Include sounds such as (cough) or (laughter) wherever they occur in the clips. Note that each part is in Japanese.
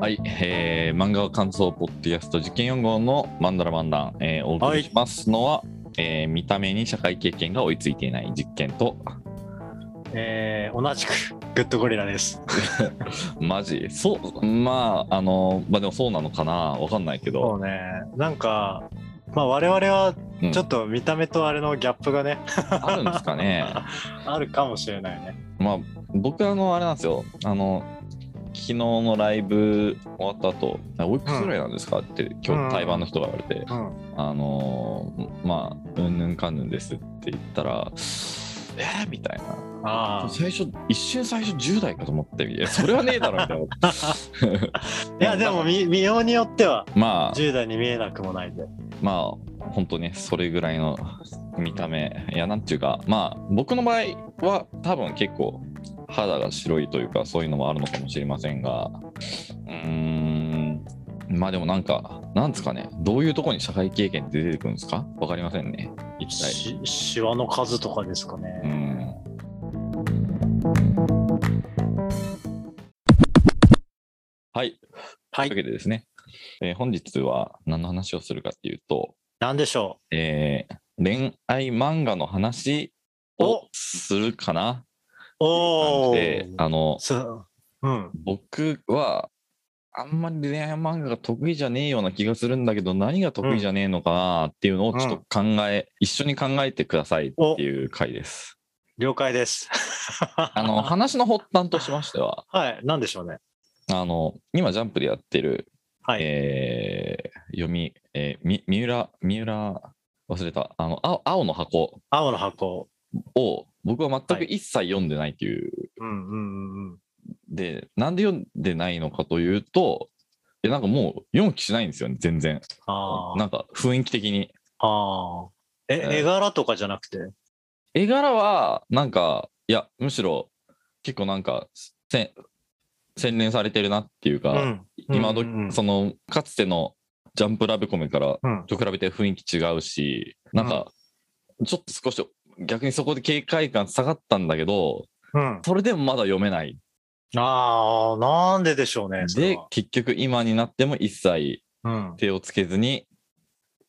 はい、えー、漫画感想ポッドキャスト実験4号のマンダラマンダン、えー、お送りしますのは、えー見た目に社会経験が追いついていない実験と、えー同じくグッドゴリラです。(laughs) マジ？そう、まあ、あの、まあでもそうなのかな？わかんないけそど、うね、なんか、まあ我々はうん。ちょっと見た目とあれのギャップがね、あるんですかね。(laughs) あるかもしれないね。まあ、僕あの、あれなんですよ、あの、昨日のライブ終わった後、あおいくつぐらいなんですかって、今日対バンの人が言われて、うん。あのーまあ、うんぬんかんぬんですって言ったら、えー、みたいな。あ最初、一瞬最初10代かと思って、いや、それはねえだろ、みたいな。あ。(laughs) いや、でも見見ようによっては、まあ、10代に見えなくもないんで。まあ、本当ね、それぐらいの見た目。いや、なんていうか、まあ、僕の場合は多分結構肌が白いというか、そういうのもあるのかもしれませんが、うーん、まあでもなんか、なんですかね、どういうところに社会経験って出てくるんですか？わかりませんね。一体。しシワの数とかですかうね。ん。はい。はいというわ。けでですね、えー本日は何の話をするかっていうと、なんでしょえー恋愛漫画の話をするかなう。おでー。あのそう。うん。僕はあんまり恋愛漫画が得意じゃねえような気がするんだけど何が得意じゃねえのかなっていうのをちょっと考え、一緒に考えてくださいっていう回です。了解です。(laughs) あの話の発端としましてははい。なんでしょうね。あの今ジャンプでやってる、はい。えー読み、えーみ三浦三浦忘れたあの青青の箱青の箱。を僕は全くはい一切読んでないっていううんうんうんうん。で、なんで読んでないのかというと、いやなんかもう読む気しないんですよね、全然。あなんか雰囲気的に。あ。え、えー絵柄とかじゃなくて？絵柄は、なんか、いや、むしろ結構なんか、せ洗練されてるなっていうか、うん。今ど、うんうんうんその、かつてのジャンプラブコメからうん。と比べて雰囲気違うし、なんか、ちょっと少し逆にそこで警戒感下がったんだけど、うん。それでもまだ読めない。ああ、なんででしょうね。では、結局今になっても一切うん。手をつけずに、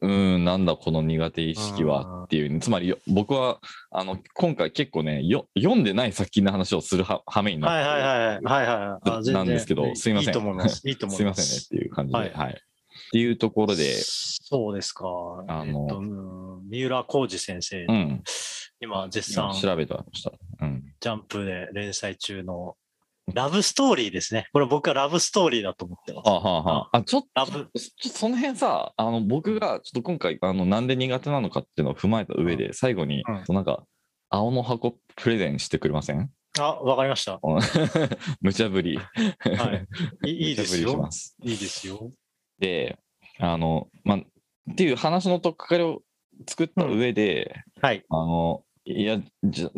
うーん、なんだこの苦手意識はっていう、つまりよ僕はあの今回結構ねよ、読んでない作品の話をするは羽目になって、はいはいはいはいはいなんですけどすいませんいいと思います。いいと思 (laughs) すいまいま。せんねっていう感じで、ははいいっていうところで、そうですか。あのえっとうん三浦浩二先生、うん、今絶今賛調べてました。うん、ジャンプで連載中のラブストーリーですね。これ僕はラブストーリーだと思ってます。あはあはあ、あちょっとラブちょっとその辺さ、あの僕がちょっと今回あのなんで苦手なのかっていうのを踏まえた上で、最後に、うんなんか青の箱プレゼンしてくれません？あ、わかりました。(laughs) 無茶ぶり。はい。いいですよ (laughs) いいですよ。で、あの、まあ、っていう話のとっかかりを作った上で、はい。あの、いや、じゃ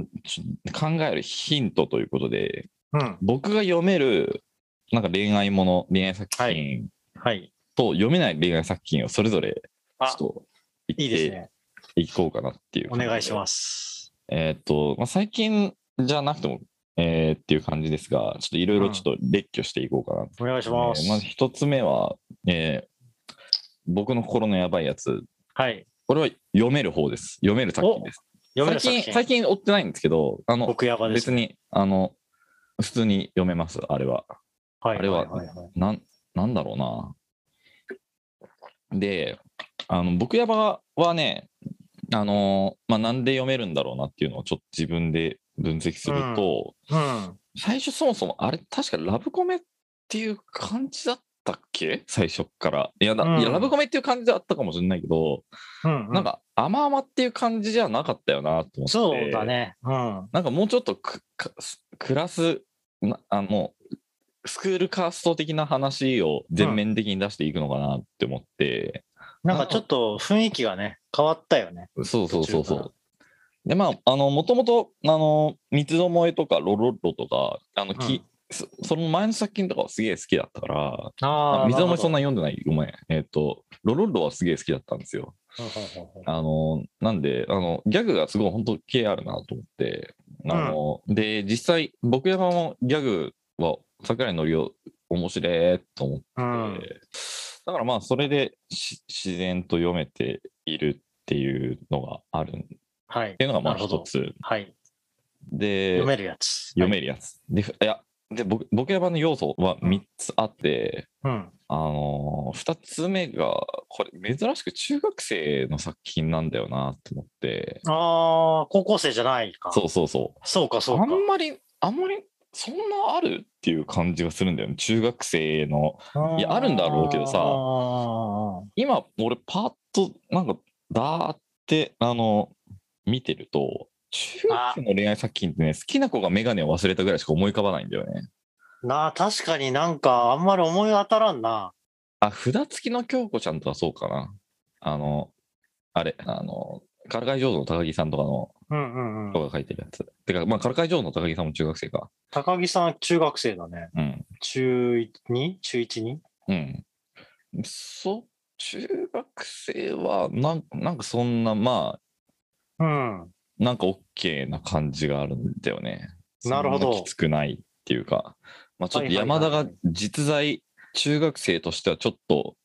考えるヒントということで、うん。僕が読める、なんか恋愛もの、恋愛作品はい。と読めない恋愛作品をそれぞれ、ちょあっと言っていいですね。いこうかなっていう。。お願いしますす。えーっと、まあ、最近じゃなくても、えーっていう感じですが、ちょっといろいろちょっと列挙していこうかなお願いします。えーまず一つ目は、えー僕の心のやばいやつ。はい。これは読める方です。読める作品です。読める作最近、品。最近追ってないんですけど、あの、僕やばです別。に、あの、普通に読めます、あれは。はいあれはいはいはいなん、なんだろうな。で、あの、僕やばはね、あの、まあ、なんで読めるんだろうなっていうのをちょっと自分で分析すると、うん。最初そもそもあれ確かラブコメっていう感じだったっけ？最初っから。いや,だ、うんいやラブコメっていう感じだったかもしれないけど、うん。なんか甘々っていう感じじゃなかったよなと思って。そうだ。ね。うん。なんかもうちょっとくかクラスなあのスクールカースト的な話を全面的に出していくのかなって思って、なんかちょっと雰囲気がね、変わったよね。そうそうそうそう。でまああのもともとあの三つどもえとかロロッロとかあの、きそその前の作品とかはすげえ好きだったからああ水もそんなな読んでない。ごめん。えっ、とロロッロはすげえ好きだったんですよ。あのなんであのギャグがすごい本当系あるなと思ってあの、で実際僕山もギャグは桜井のりお面白いと思って、うん。だからまあそれでし自然と読めているっていうのがあるっはい。ていうのがまあ一つ。はい。で読めるやつ。読めるやつ、でいやで僕僕やばの要素は3つあって、うん。あのー、2つ目がこれ珍しく中学生の作品なんだよなと思ってああ、高校生じゃないか。そうそうそうそうか、そうかあ。んまりあんまりそんなあるっていう感じがするんだよね中学生のいやあるんだろうけどさあ今俺パッとなんかだーってあの見てると中学生の恋愛作品ってね好きな子が眼鏡を忘れたぐらいしか思い浮かばないんだよねーなあ、確かになんかあんまり思い当たらんな。あ札付きの京子ちゃんとはそうかなあのあれあのからかい上手の高木さんとかのうんうんうん。人が書いてるやつてかまあからかい上手の高木さんも中学生か高木さん中学生だね。うん中 2? 中 1?2? うん。そう、中学生はなん、なんかそんな、まあ、うん。なんか OK な感じがあるんだよね。なるほどきつくないっていうか、まあ、ちょっと山田が実在、中学生としてはちょっと、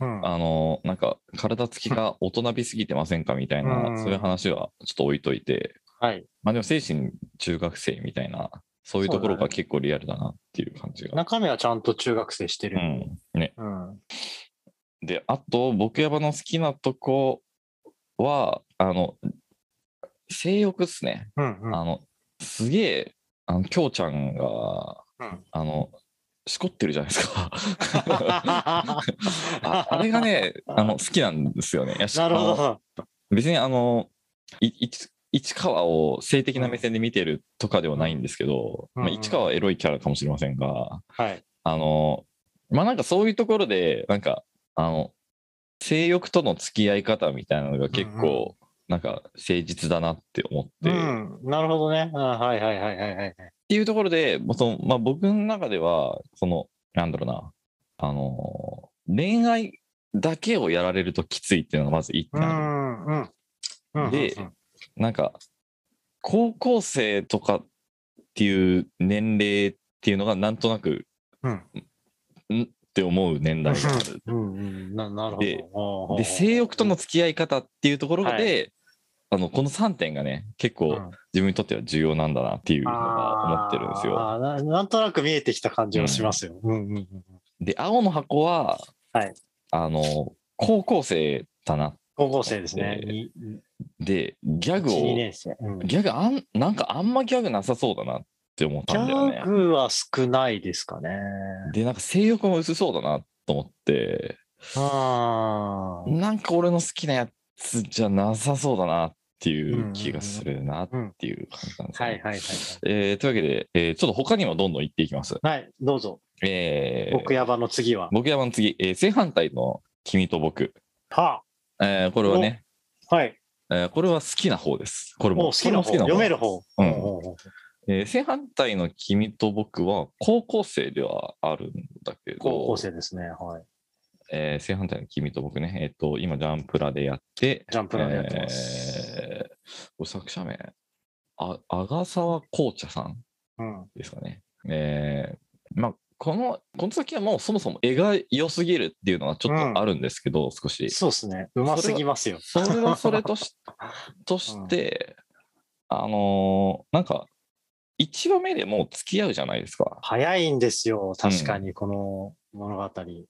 うん。あの、なんか体つきが大人びすぎてませんかみたいな、うんそういう話はちょっと置いといて、はい。まあでも精神中学生みたいな、そういうところが結構リアルだなっていう感じが。中身はちゃんと中学生してる。うん。ね。うん。で、あと、僕やばの好きなとこは、あの、性欲っすね。うんうん。あの、すげえ、あの、きょうちゃんが、うんあの、しこってるじゃないですか。(laughs) ああれがね、あの、好きなんですよね。なるほど。別に、あの、い市市川を性的な目線で見てるとかではないんですけど、うんまあ、市川はエロいキャラかもしれませんが、はい。あの、まあなんかそういうところで、なんか、あの、性欲との付き合い方みたいなのが結うん構、なんか誠実だなって思って、うっん。なるほどね。あはいはいはいはいはい。ていうところで、そのまあ、僕の中では、その、なんだろうな、あの、恋愛だけをやられるときついっていうのがまず一う点ある。んうん。うんでうんなんか、高校生とかっていう年齢っていうのがなんとなく、うんんって思う年代がある。うんうん。ななるほどで。で性欲との付き合い方っていうところで、はいあのこの3点がね結構うん自分にとっては重要なんだなっていうのが思ってるんですよ。あーななんとなく見えてきた感じがしますよ。うんうんうんで青の箱は、はいあの高校生だな高校生ですね。でギャグ1、2を。うんギャグあんなんかあんまギャグなさそうだなって思っギたんだよねャ。グは少ないですかね。でなんか性欲も薄そうだなと思ってあーなんか俺の好きなやつじゃなさそうだなっていう気がするなっていう感じなんですよねはいはいはいえーというわけで、えーちょっと他にもどんどん行っていきます。はい。はい、どうぞ。えー僕ヤバの次は。僕山の次、えー正反対の君と僕。はえーこれはね、あ、はい。えーこれは好きな方です。これも好きな方、読める方。うんえー正反対の君と僕は高校生ではあるんだけど、高校生ですね。はい。えー正反対の君と僕ね、えっ、と、今、ジャンプラでやって、ジャンプラでやってます。えー作者名、あ阿賀沢紅茶さんうん。ですかね。えーまあ、この、この先はもうそもそも絵が良すぎるっていうのはちょっとあるんですけど、少し。そうですね。うますぎますよ。それはそれとし (laughs) として、あのーなんか、1話目でもう付き合うじゃないですか。早いんですよ。確かに、この物語。で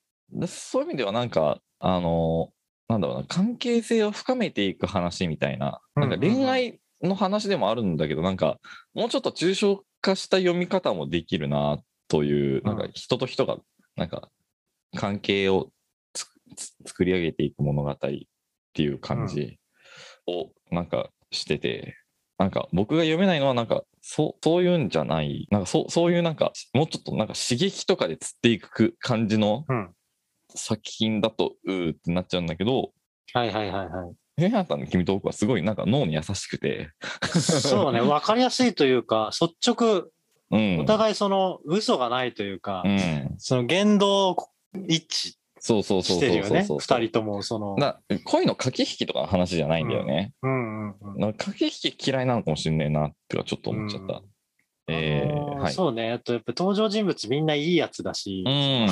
そういう意味ではなんか、あのーなんだろうな、関係性を深めていく話みたいな、なんかうんうん。うん恋愛の話でもあるんだけど、なんか、もうちょっと抽象化した読み方もできるなという、なんか人と人が、なんか、関係をつつ作り上げていく物語っていう感じをなんかしてて、なんか僕が読めないのはなんかそうそういうんじゃないなんかそうそういうなんかもうちょっとなんか刺激とかで釣っていく感じのうん。作品だとうーってなっちゃうんだけどはいはいはいはい。フェアタンの君と僕はすごいなんか脳に優しくて、そうね。わかりやすいというか、率直、うん、お互いその嘘がないというか、うん、その言動一そうそう致そうそう。そうそう二人とも、その。な恋の駆け引きとかの話じゃないんだよね。うんうんうん。なんか駆け引き嫌いなのかもしれないなってはちょっと思っちゃった。うんえーはい。そうね。あとやっぱ登場人物みんないいやつだし。うん。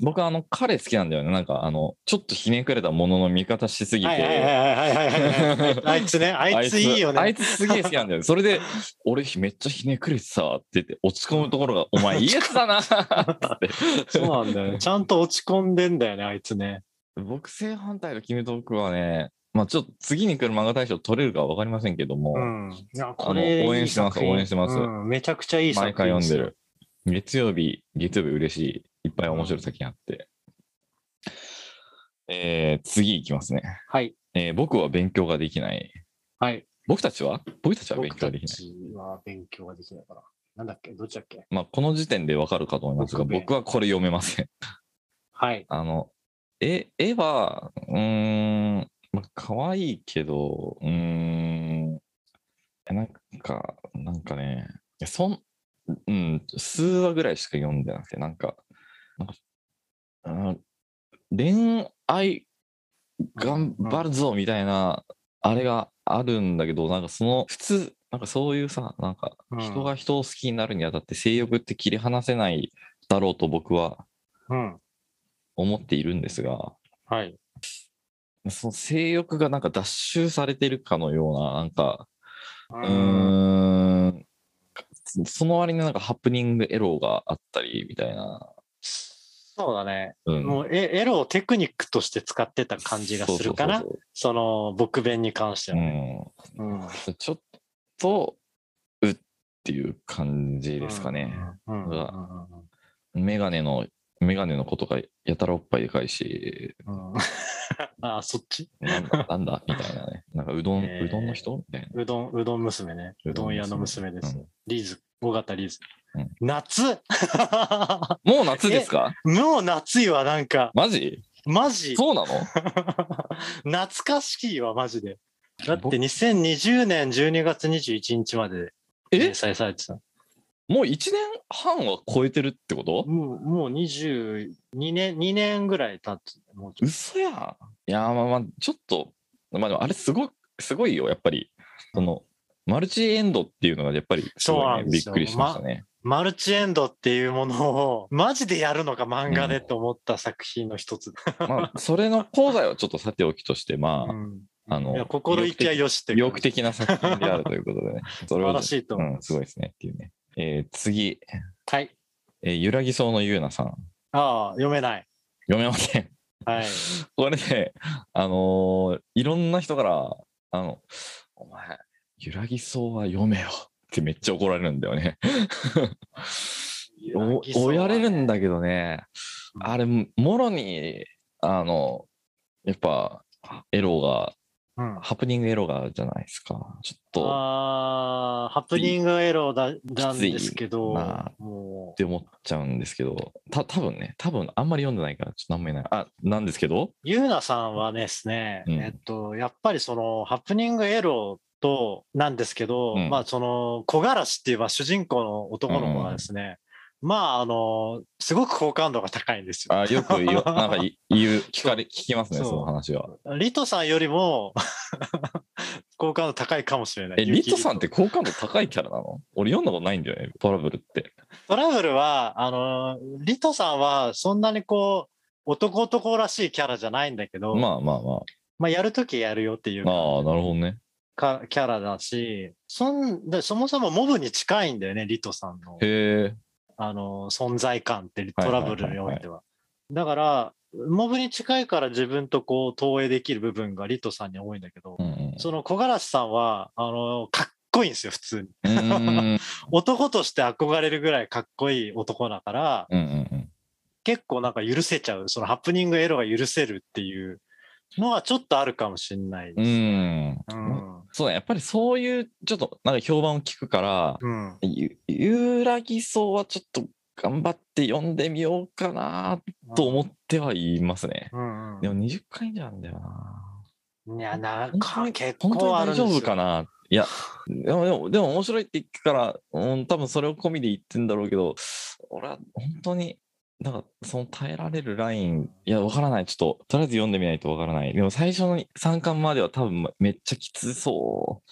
僕あの彼好きなんだよね。なんかあのちょっとひねくれたものの見方しすぎて。はいはいはいはいはいはいはい。あいつね、あいついいよね。あいつすげえ好きなんだよ。それで、俺めっちゃひねくれてさって言って落ち込むところが、お前いいやつだな (laughs) って。そうなんだよね。ちゃんと落ち込んでんだよね、あいつね。僕正反対の君と僕はね、まあちょっと次に来る漫画大賞取れるかわかりませんけども、うん。いや、これ応援してます応援してますうんめちゃくちゃいい作毎品ですよ回読んでる。。月曜日、月曜日嬉しい。いっぱい面白い作品あって。えー、次いきますね。はい。えー僕は勉強ができない。はい。僕たちは？僕たちは勉僕た強ができない。ちは勉強ができないから。なんだっけ？どっちだっけ？まあ、この時点でわかるかと思いますが、僕はこれ読めません。はい。あの、絵、絵は、うーん、まあ、可愛いけど、うーん、なんか、なんかね、そん、うん、数話ぐらいしか読んでなくて、なんか、なんか、うん恋愛頑張るぞみたいな、あれがあるんだけど、なんかその、普通、なんかそういうさ、なんか、うん人が人を好きになるにあたって性欲って切り離せないだろうと僕はうん。思っているんですが、はい。その性欲がなんか脱臭されてるかのような、なんか、うん、その割になんかハプニングエロがあったりみたいな。そうだね。うん。もうエエロをテクニックとして使ってた感じがするかな。その、僕弁に関してはね。うん。うん。ちょっと、うっていう感じですかね。メガネの、メガネのことがやたらおっぱいでかいし、うん (laughs) あ、そっち？なんだ、なんだ？(laughs) みたいなね。なんかうどん、えーうどんの人？みたいな。うどん、うどん娘ね。うどん屋の娘です。うんリーズ、尾形リーズ。うん夏？(laughs) もう夏ですか？もう夏いわ、なんか。マジ？マジ？そうなの？懐かしいわ、マジで。だって僕2020年12月21日までえ？連載されてた。もう1年半は超えてるってこと？もう、もう22年、2年ぐらい経つ。もうちょっ嘘やん。いや、まあまあ、ちょっと、まあでもあれすごい、すごいよ、やっぱり。その、マルチエンドっていうのがやっぱりすごい、ね、びっくりしましたね。とマルチエンドっていうものを、マジでやるのか漫画でと思った作品の一つ。まあ、それの功罪はちょっとさておきとして、まあ、うんあのいや心意気はよしって意欲的な作品であるということでね。(laughs) それは素晴らしいと思いうん、すごいですねっていうね。えー次、はい。えー、ゆらぎそうのゆうなさん。ああ、読めない。読めません。はい。(laughs) これで、あのーいろんな人から、あの、お前、ゆらぎそうは読めよってめっちゃ怒られるんだよね。(laughs) おおやれるんだけどね、あれ、もろに、あの、やっぱ、エロが、うん。ハプニングエロがあるじゃないですか。ちょっと、っああ、ハプニングエロだなんですけど、まもて思っちゃうんですけど、た多分ね、多分あんまり読んでないから、ちょっとなんも言えない。あ、なんですけど、う、ゆうなさんはですね、うんえっと、やっぱりその、ハプニングエロと、なんですけど、うんまあ、その、小柄しっていう、まあ、主人公の男の子がですね、まあ、あの、すごく好感度が高いんですよ。あよく言う (laughs) なんか言う、聞かれ、聞きますね、その話は。リトさんよりも (laughs) 好感度高いかもしれない。え、リトさんって好感度高いキャラなの？俺読んだことないんだよね、トラブルって。トラブルは、あの、リトさんはそんなにこう、男男らしいキャラじゃないんだけど、まあ、まあまあまあ。やるときやるよっていうああ、なるほどね。かキャラだし、そんでそもそもモブに近いんだよね、リトさんの、へえ。あの、存在感ってはいトラブルにおいては。だから、モブに近いから自分とこう投影できる部分がリトさんに多いんだけど、うんうん。その小柄さんは、あの、かっこいいんですよ、普通に。(laughs) 男として憧れるぐらいかっこいい男だから、うんうんうん。結構なんか許せちゃう、そのハプニングエロが許せるっていうのはちょっとあるかもしれないです。うん。うん。そうだ、やっぱりそういう、ちょっとなんか評判を聞くから、うん。ゆゆらぎそうはちょっと頑張って読んでみようかなと思ってはいますね。うんうんでも20回じゃんだよな。いや、なん本当にか結本当に大丈構あるんですよ。夫かな？いや、(laughs) でも、でも、でも面白いって言ってから、うん、多分それを込みで言ってんだろうけど、俺は本当に、なんか、その耐えられるライン、いや、わからない。ちょっと、とりあえず読んでみないとわからない。でも最初の3巻までは多分めっちゃきつそ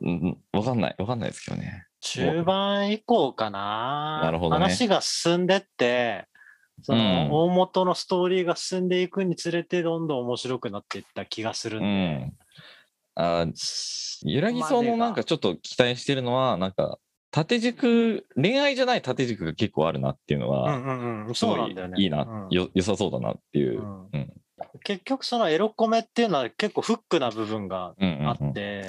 う。うん、わかんない。わかんないですけどね。中盤以降かな。なるほどね話が進んでって、そうんの大元のストーリーが進んでいくにつれて、どんどん面白くなっていった気がするんうで。ん。あ揺らぎそうのなんかちょっと期待してるのは、なんか、縦軸、恋愛じゃない縦軸が結構あるなっていうのうは、んうんうん、すごそうなんだよね。いいな、うんよ、良さそうだなっていうう。んうん。結局そのエロコメっていうのは結構フックな部分がうんうんうん。あって、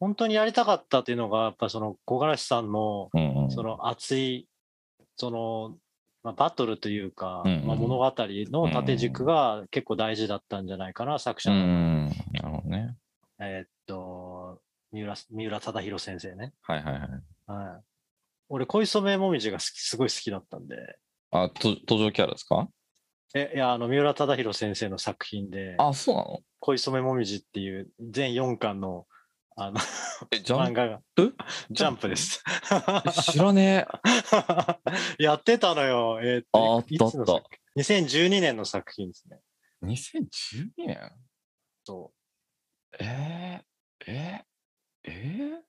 本当にやりたかったっていうのが、やっぱその小柄さんのうんうん、その熱い、その、まあ、バトルというか、うんうんまあ、物語の縦軸が結構大事だったんじゃないかな、作者うの、ん。なるほどね。えーっと、三浦、三浦忠宏先生ね。はいはいはい。はい。俺、恋染もみじがすごい好きだったんで、あ、と登場キャラですか？え、いや、あの、三浦忠宏先生の作品で、あ、そうなの？恋染もみじっていう全4巻の、あの、え、ジャン漫画が、プジャンプです。え知らねえ。(laughs) やってたのよ。えーっあと、あったあっいつの作品 ?2012 年の作品ですね。2012年？そえー、えー、え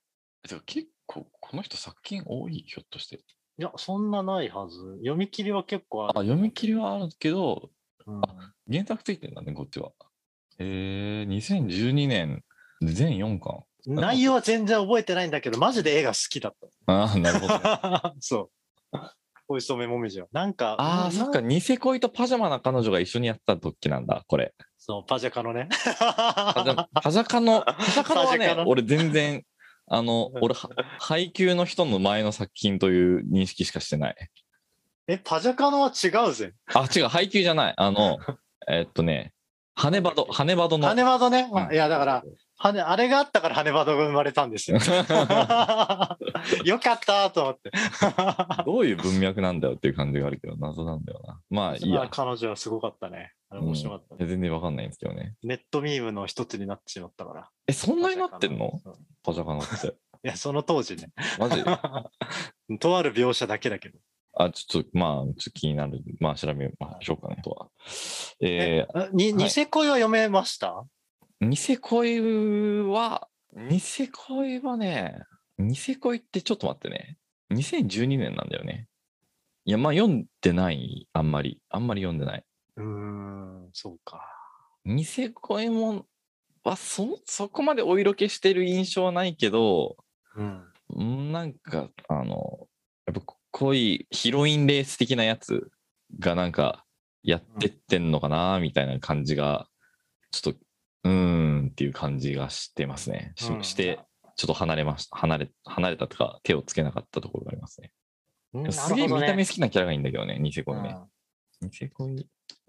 ー、でも結構この人作品多いひょっとして。う。いや、そんなないはず。読み切りは結構ああ、る。読み切りはあるけど、うん原作ついてんだね、こっちは。えー、2012年、全4巻。内容は全然覚えてないんだけど、マジで絵が好きだっああ、なるほど、ね。た。(laughs) そう。(laughs) 恋染めもみじは。なんか、ああ、なそっか、ニセ恋とパジャマな彼女が一緒にやってた時なんだ、これ。そう、パジャカのね。パジャカの、パジャカのはね俺全然、あの、俺、は配給の人の前の作品という認識しかしてない。え、パジャカのは違うぜ。あ、違う、配給じゃない。あの、(laughs) えっとね、羽ネバド、羽ネバドの。羽バドね。うんいや、だから、羽あれがあったから羽バドが生まれたんですよ。(laughs) よかったと思って。(laughs) どういう文脈なんだよっていう感じがあるけど、謎なんだよな。まあいいや。彼女はすごかったね。あれ面白かった、うん全然わかんないんですけどね。ネットミームの一つになってしまったから。え、そんなになってんの？パジャカノって。(laughs) いや、その当時ね。マジ？とある描写だけだけど。あ、ちょっと、まあ、ちょっと気になる。まあ、調べましょうかね、とは。えあに、はいニセ恋は読めました？ー、ニセ恋は、ニセ恋はね、ニセ恋ってちょっと待ってね。2012年なんだよね。いや、まあ、読んでない。あんまり。あんまり読んでない。うーん、そうか。ニセ恋も、はそ、そこまでお色気してる印象はないけど、うん。うんなんか、あの、やっぱ恋、ヒロインレース的なやつがなんか、やってってんのかな、みたいな感じが、ちょっと、うーんっていう感じがしてますね。して、ちょっと離れました。離れ、離れたとか、手をつけなかったところがありますね。うんすげえ見た目ね好きなキャラがいいんだけどね、ニセ恋ね。うんニセ恋、ニ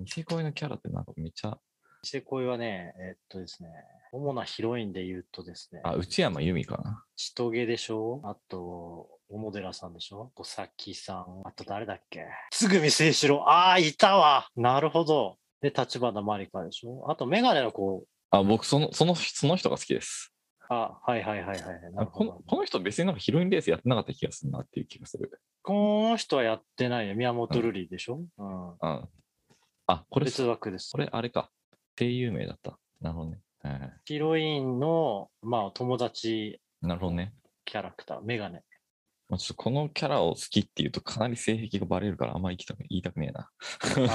セ恋のキャラってなんかめっちゃ、ニセ恋はね、えっとですね、主なヒロインで言うとですね、あ、内山由美かな。千棘でしょ？あと、小野寺さんでしょ？小崎さん。あと誰だっけ？つぐみ清志郎。ああ、いたわなるほど。で、立花まりかでしょ？あと、メガネの子。あ、僕、その、その、その人が好きです。あ、はいはいはいはいこのこの人別になんかヒロインレースやってなかった気がするなっていう気がする。この人はやってないよ。宮本瑠璃でしょ、うん、うん。あ、これ、別枠ですこ。れあれか。声優名だった。なるほどね。ヒロインの、まあ、友達なるほどね。キャラクター、メガネ。まあ、ちょっとこのキャラを好きっていうとかなり性癖がバレるからあんまり言いたく言いたくねえな。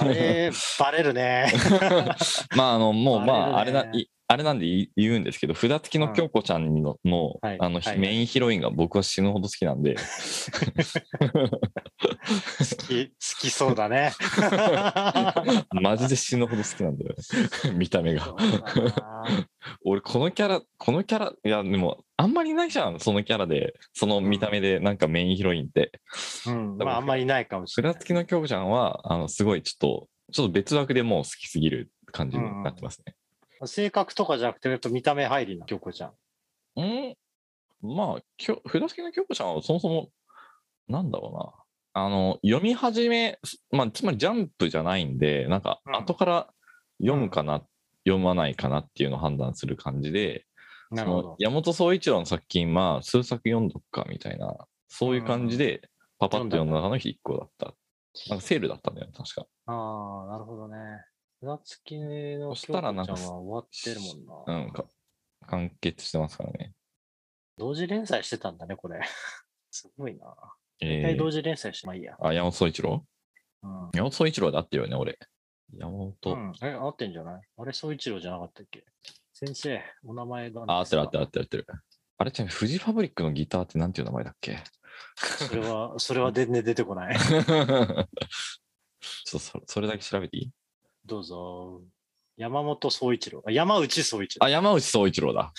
あれ、バレるね。(laughs) まあ、あの、もう、まあ、あれな、いあれなんで言うんですけど、札付きの京子ちゃんの、のはいあの、はいメインヒロインが僕は死ぬほど好きなんで、好き、好きそうだね。(laughs) マジで死ぬほど好きなんだよね。(laughs) 見た目が俺、このキャラ、このキャラ、いや、でも、あんまりいないじゃん、そのキャラで、その見た目で、なんかメインヒロインって。うん、まあ、あんまりいないかもしれない。札付きの京子ちゃんは、あの、すごい、ちょっと、ちょっと別枠でもう好きすぎる感じになってますね。性格とかじゃなくて、やっぱ見た目入りな、京子ちゃん。うん、まあ、きょ札付きの京子ちゃんはそもそも、なんだろうな。あの、読み始め、まあ、つまりジャンプじゃないんで、なんか、うん後から読むかな、読まないかなっていうのを判断する感じで、なるほど。山本総一郎の作品、まあ、数作読んどくかみたいな、そういう感じで、パパッと読んだ中の1個だった。なんかセールだったんだよ、確か。ああ、なるほどね。札付きの京子ちゃんはたらなんか終わってるもんな。うん、か完結してますからね。同時連載してたんだね、これ。(laughs) すごいな。え回同時連載して、まあいいや。あ、山本総一郎？うん。山本総一郎で合ってるよね、俺。山本。うん、え、合ってんじゃない？あれ、総一郎じゃなかったっけ？先生、お名前があ、合ってる合ってる合ってる合ってる。あれ、ちなみにフジファブリックのギターってなんていう名前だっけ？それは、それは全然出てこない。(laughs) ちょっとそそれだけ調べていい？どうぞ。山本総一郎。あ山内総一郎。あ、山内総一郎だ。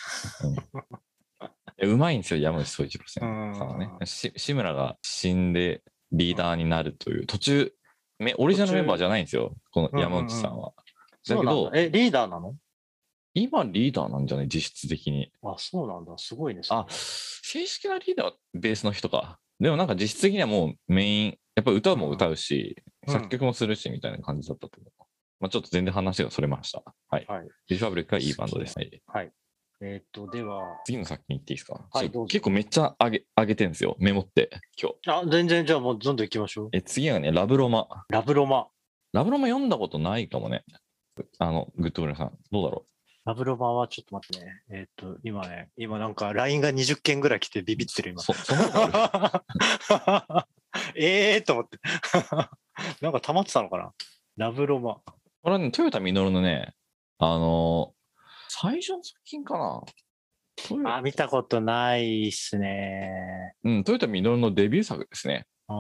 うん (laughs) まいんですよ、山内総一郎さうんはね。し志村が死んでリーダーになるという、途中、めオリジナルメンバーじゃないんですよ、この山内さんは。だけどそうなんだ、え、リーダーなの？今リーダーなんじゃない？実質的に。あ、そうなんだ。すごいね。あ、正式なリーダーはベースの人か。でもなんか実質的にはもうメイン、やっぱ歌も歌うし、うん作曲もするしみたいな感じだったと思う。まあちょっと全然話がそれました。はい。はい。ファブリックはいいバンドです。はい、はい。えーっと、では、次の作品いっていいですか、はい結構めっちゃ上げ上げてんですよ。メモって、今日。あ、全然じゃあもうどんどん行きましょう。え、次はね、ラブロマ。ラブロマ。ラブロマ読んだことないかもね。あの、グッドブラさん。どうだろラブロマはちょっと待ってね。えーっと、今ね、今なんか LINE が20件ぐらい来てビビってるう今。そそえ (laughs) えーと思って。(laughs) なんか溜まってたのかな？ラブロマ。これはね、トヨタミノルのね、あのー最初の作品かな。あ、見たことないっすね。うん、トヨタミノルのデビュー作ですね。あー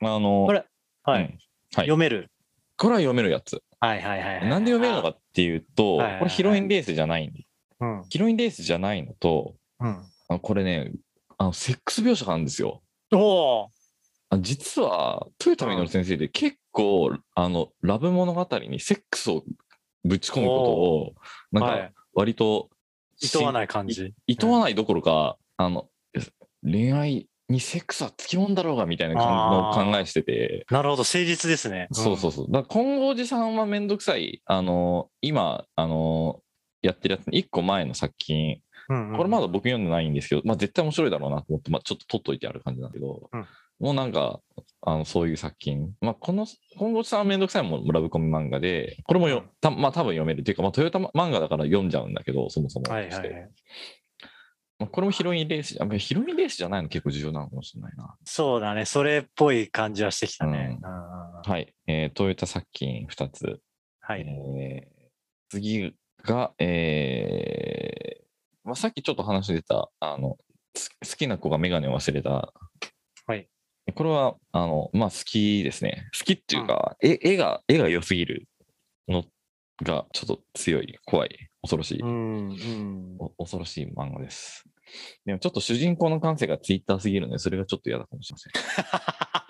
あのこれ、はい、うんはい読める？これは読めるやつ。はいはいはいはい。なんで読めるのかっていうと、はいはいはいこれヒロインレースじゃない。あうん。ヒロインレースじゃないのと、うん。これね、あのセックス描写があるんですよ。おおあ実は、トヨタミノル先生で結構、あの、ラブ物語にセックスをぶち込むことを、なんかはい。割と、いとわない感じ。いとわないどころか、あの、恋愛にセックスはつきもんだろうがみたいな感じの考えしてて、なるほど、誠実ですね。そうそうそう。だから金剛寺さんはめんどくさい、あの、今、あの、やってるやつに1個前の作品、うん。うんこれまだ僕読んでないんですけど、まあ絶対面白いだろうなと思って、まあちょっと取っといてある感じなんだけど、うんもうなんか、あの、そういう作品。まあこの、金剛寺さんはめんどくさいもんラブコメ漫画で、これもよ、うんたまあ多分読めるっていうか、まあトヨタ漫画だから読んじゃうんだけど、そもそも。はいはいはい。まあ、これもヒロインレース、あヒロインレースじゃないの結構重要なのかもしれないな。そうだね。それっぽい感じはしてきたね。ううんはい。えー、トヨタ作品2つ。はい。えー次が、えーまあ、さっきちょっと話出た、あの、す好きな子がメガネを忘れた。はい。これは、あの、まあ、好きですね。好きっていうか、絵絵が、絵が良すぎるのがちょっと強い、怖い、恐ろしい、うんうん。お恐ろしい漫画です。でもちょっと主人公の感性がツイッターすぎるので、それがちょっと嫌だかもしれません。(laughs)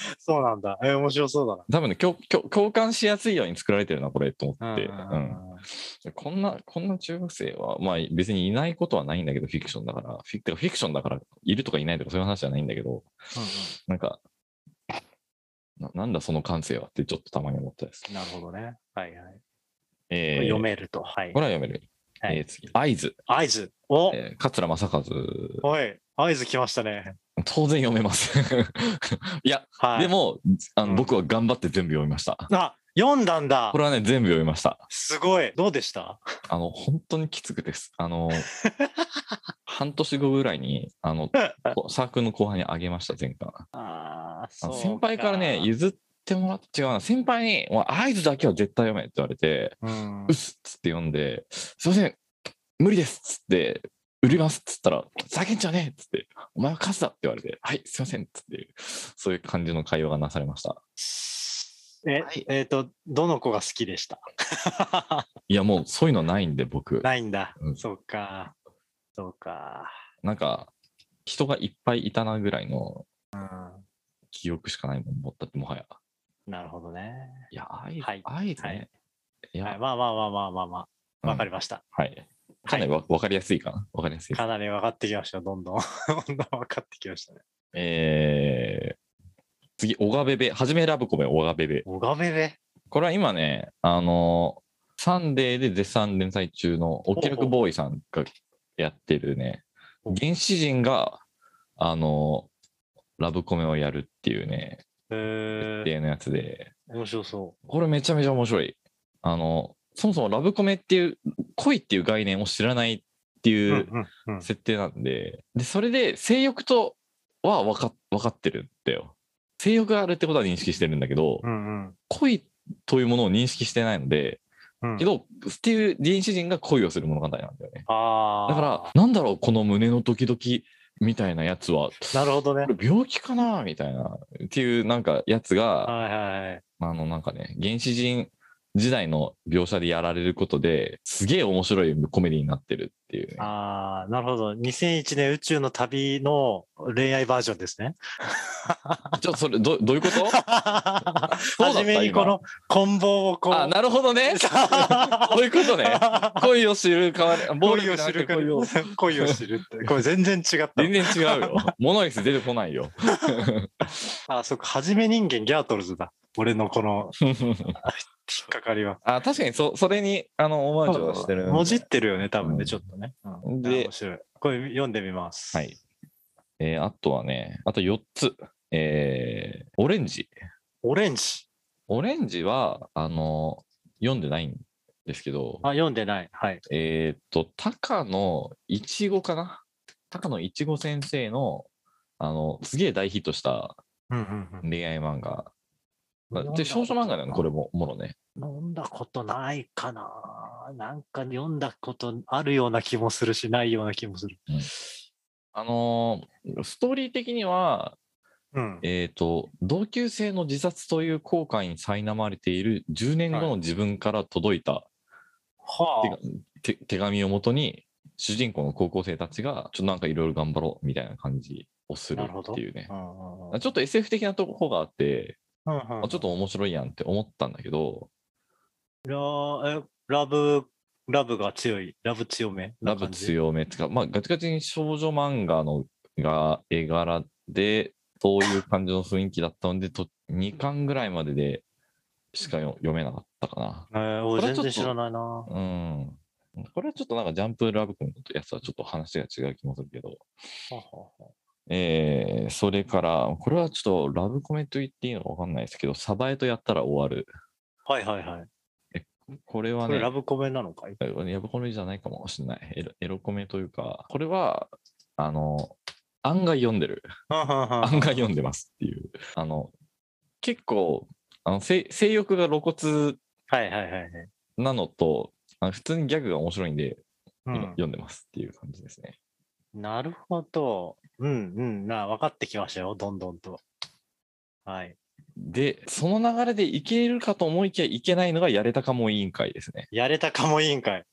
(laughs) そうなんだ。えー、面白そうだな。多分ね共共、共感しやすいように作られてるな、これ、と思って。ううんんこんな、こんな中学生は、まあ別にいないことはないんだけど、フィクションだから、フィてかフィクションだから、いるとかいないとかそういう話じゃないんだけど、なんか、ななんだその感性はってちょっとたまに思ったです。なるほどね。はいはい。えー読めると。はいこ。れは読める。はいえー次、合図。合図。おえー桂正和。おい、合図来ましたね。当然読めます。(laughs) いや、はい。で、もあの、うん僕は頑張って全部読みました。あ、読んだんだこ。れはね、全部読みました。すごい。どうでした？あの、本当にきつくです。あの、(laughs) 半年後ぐらいに、あの、こサークルの後輩にあげました、前回。ああ、先輩からね、譲ってもらって違うな。先輩に、合図だけは絶対読めって言われて、うんうっすっつって読んで、すいません、無理ですっつって、売りますっつったら、ざけんじゃねえっつって、お前は勝つだって言われて、はい、すいませんっつって、そういう感じの会話がなされました。え、はいえっ、と、どの子が好きでした？(laughs) いや、もうそういうのないんで、僕。ないんだ。うんそうか。そうか。なんか、人がいっぱいいたなぐらいのうん。記憶しかないもん、もったってもはや。なるほどね。いや、合図、はい合図ね。いや、はい、まあまあまあまあまあまあ。わかりまました。す。はい。かなりわわかりやすいかな。わかりやすい。かなり分かってきました。どんどん。(laughs) どんどん分かってきましたね。えー、次、オガベベ。はじめラブコメ、オガベベ。オガベベこれは今ね、あのサンデーで絶賛連載中のお気楽ボーイさんがやってるね、原始人が、あのラブコメをやるっていうね、えー、例のやつで、面白そこれめちゃめちゃ面白い。あの、そもそもラブコメっていう、恋っていう概念を知らないっていううんうんうん設定なんで、で、それで性欲とは分か分かってるんだよ。性欲があるってことは認識してるんだけど、うんうん恋というものを認識してないので、うんけど、っていう原始人が恋をする物語なんだよね。ああ。だから、なんだろう、この胸のドキドキみたいなやつは、なるほどね。病気かな？みたいな、っていうなんかやつが、はいはいはい。あのなんかね、原始人時代の描写でやられることですげえ面白いコメディになってるっていうね。ああ、なるほど。2001年宇宙の旅の恋愛バージョンですね。(laughs) ちょそれど、どういうこと？(laughs) 初めにこの棍棒をこう。あ、なるほどね。(laughs) そういうことね。恋を知る代わり、恋を知る恋をら恋を知るって。これ全然違った。全然違うよ。モノイス出てこないよ。あ、そっか。はじめ人間ギャートルズだ。俺のこの引っかかりは。あ確かにそそれにあのオマージュはしてるもじってるよね、多分ね、うんちょっとね。うん、で面白い。これ読んでみます。はい。えーあとはね、あと4つ。えーオレンジ。オレンジ。オレンジは、あの、読んでないんですけど、あ、読んでない。はい。えーっと、高野いちごかな？高野いちご先生の、あの、すげえ大ヒットしたうんうんうん恋愛漫画。で、少女漫画だよね、これも、もろね。飲んだことないかな。なんか読んだことあるような気もするし、ないような気もする。あのーストーリー的には、うん。えーっと、同級生の自殺という後悔に苛まれている10年後の自分から届いたは手が手手紙をもとに、主人公の高校生たちが、ちょっとなんかいろいろ頑張ろうみたいな感じをするっていうねちょっと SF 的なところがあって、うんうんあちょっと面白いやんって思ったんだけど、ラえラブ、ラブが強い。ラブ強めラブい。強めってか、まあ、ガチガチに少女漫画のが絵柄で、そういう感じの雰囲気だったので、と2巻ぐらいまででしかよ読めなかったかえー、俺全然知らないな。な。うん。これはちょっとなんかジャンプラブコメのやつはちょっと話が違う気もするけど、はははえー、それから、これはちょっとラブコメと言っていいのかわかんないですけど、サバエとやったら終わる。はいはいはい。これはね、ラブコメなのかい？ラブコメじゃないかもしれない。エロエロコメというか、これは、あの、案外読んでる。案外読んでますっていう。あの、結構、あの性性欲が露骨はいはいはいはい。なのと、あの普通にギャグが面白いんで、うん、今読んでますっていう感じですね。なるほど。うんうん。な、分かってきましたよ。どんどんと。はい。で、その流れでいけるかと思いきやいけないのがやれたかも委員会ですね。やれたかも委員会。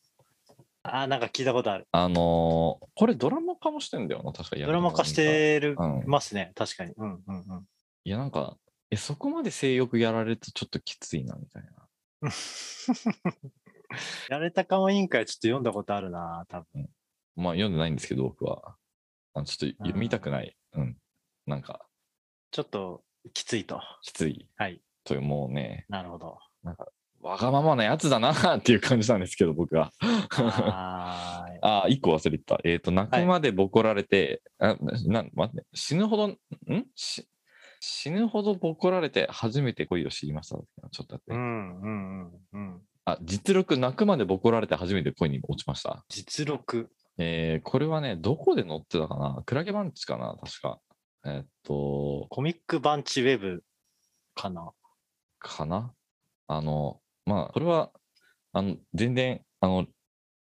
あー、なんか聞いたことある。あのーこれドラマ化もしてんだよな、確かドラマ化してるうんますね。確かに。うんうんうん。いや、なんか、え、そこまで性欲やられるとちょっときついな、みたいな。(laughs) やれたかも委員会ちょっと読んだことあるな、多分。まあ、読んでないんですけど、僕は。あちょっと読みたくない。うん。なんか、ちょっときついと。きつい。はい。という、もうね、なるほど。わがままなやつだなっていう感じなんですけど、僕は。はーい。(laughs) ああ、一個忘れてた。えっ、と、泣くまでボコられて、あなな待って、死ぬほど、ん？し死ぬほどボコられて初めて恋を知りました。ちょっと待って。うんうんうんうん。あ、実力、泣くまでボコられて初めて恋に落ちました。実録。えーこれはね、どこで載ってたかな？クラゲバンチかな？確か。えーっと、コミックバンチウェブかな？かな？あの、まあ、これは、あの、全然、あの、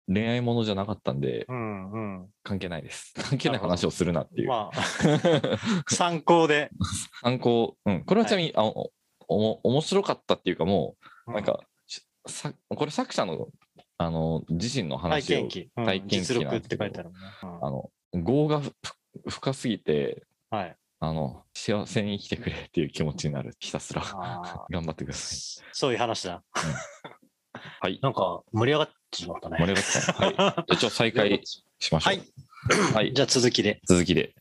恋愛ものじゃなかったんで、うんうん。関係ないです。(laughs) 関係ない話をするなっていう。まあ、(laughs) 参考で。参考、うん。これはちなみに、あおお面白かったっていうかもう、なんか、しさこれ作者の、あの、自身の体話を験、記。うん体験記っなんですけどて書いてあるもんね。うんあの、業がふ深すぎて、はい。あの、幸せに生きてくれっていう気持ちになる。ひたすら。あ (laughs) 頑張ってください。ーそういう話だ。はい。なんか盛り上がってしまったね。盛り上がった。はい。じゃあ、ちょっと再開しましょう。はい。はい。(laughs) じゃあ続きで。続きで。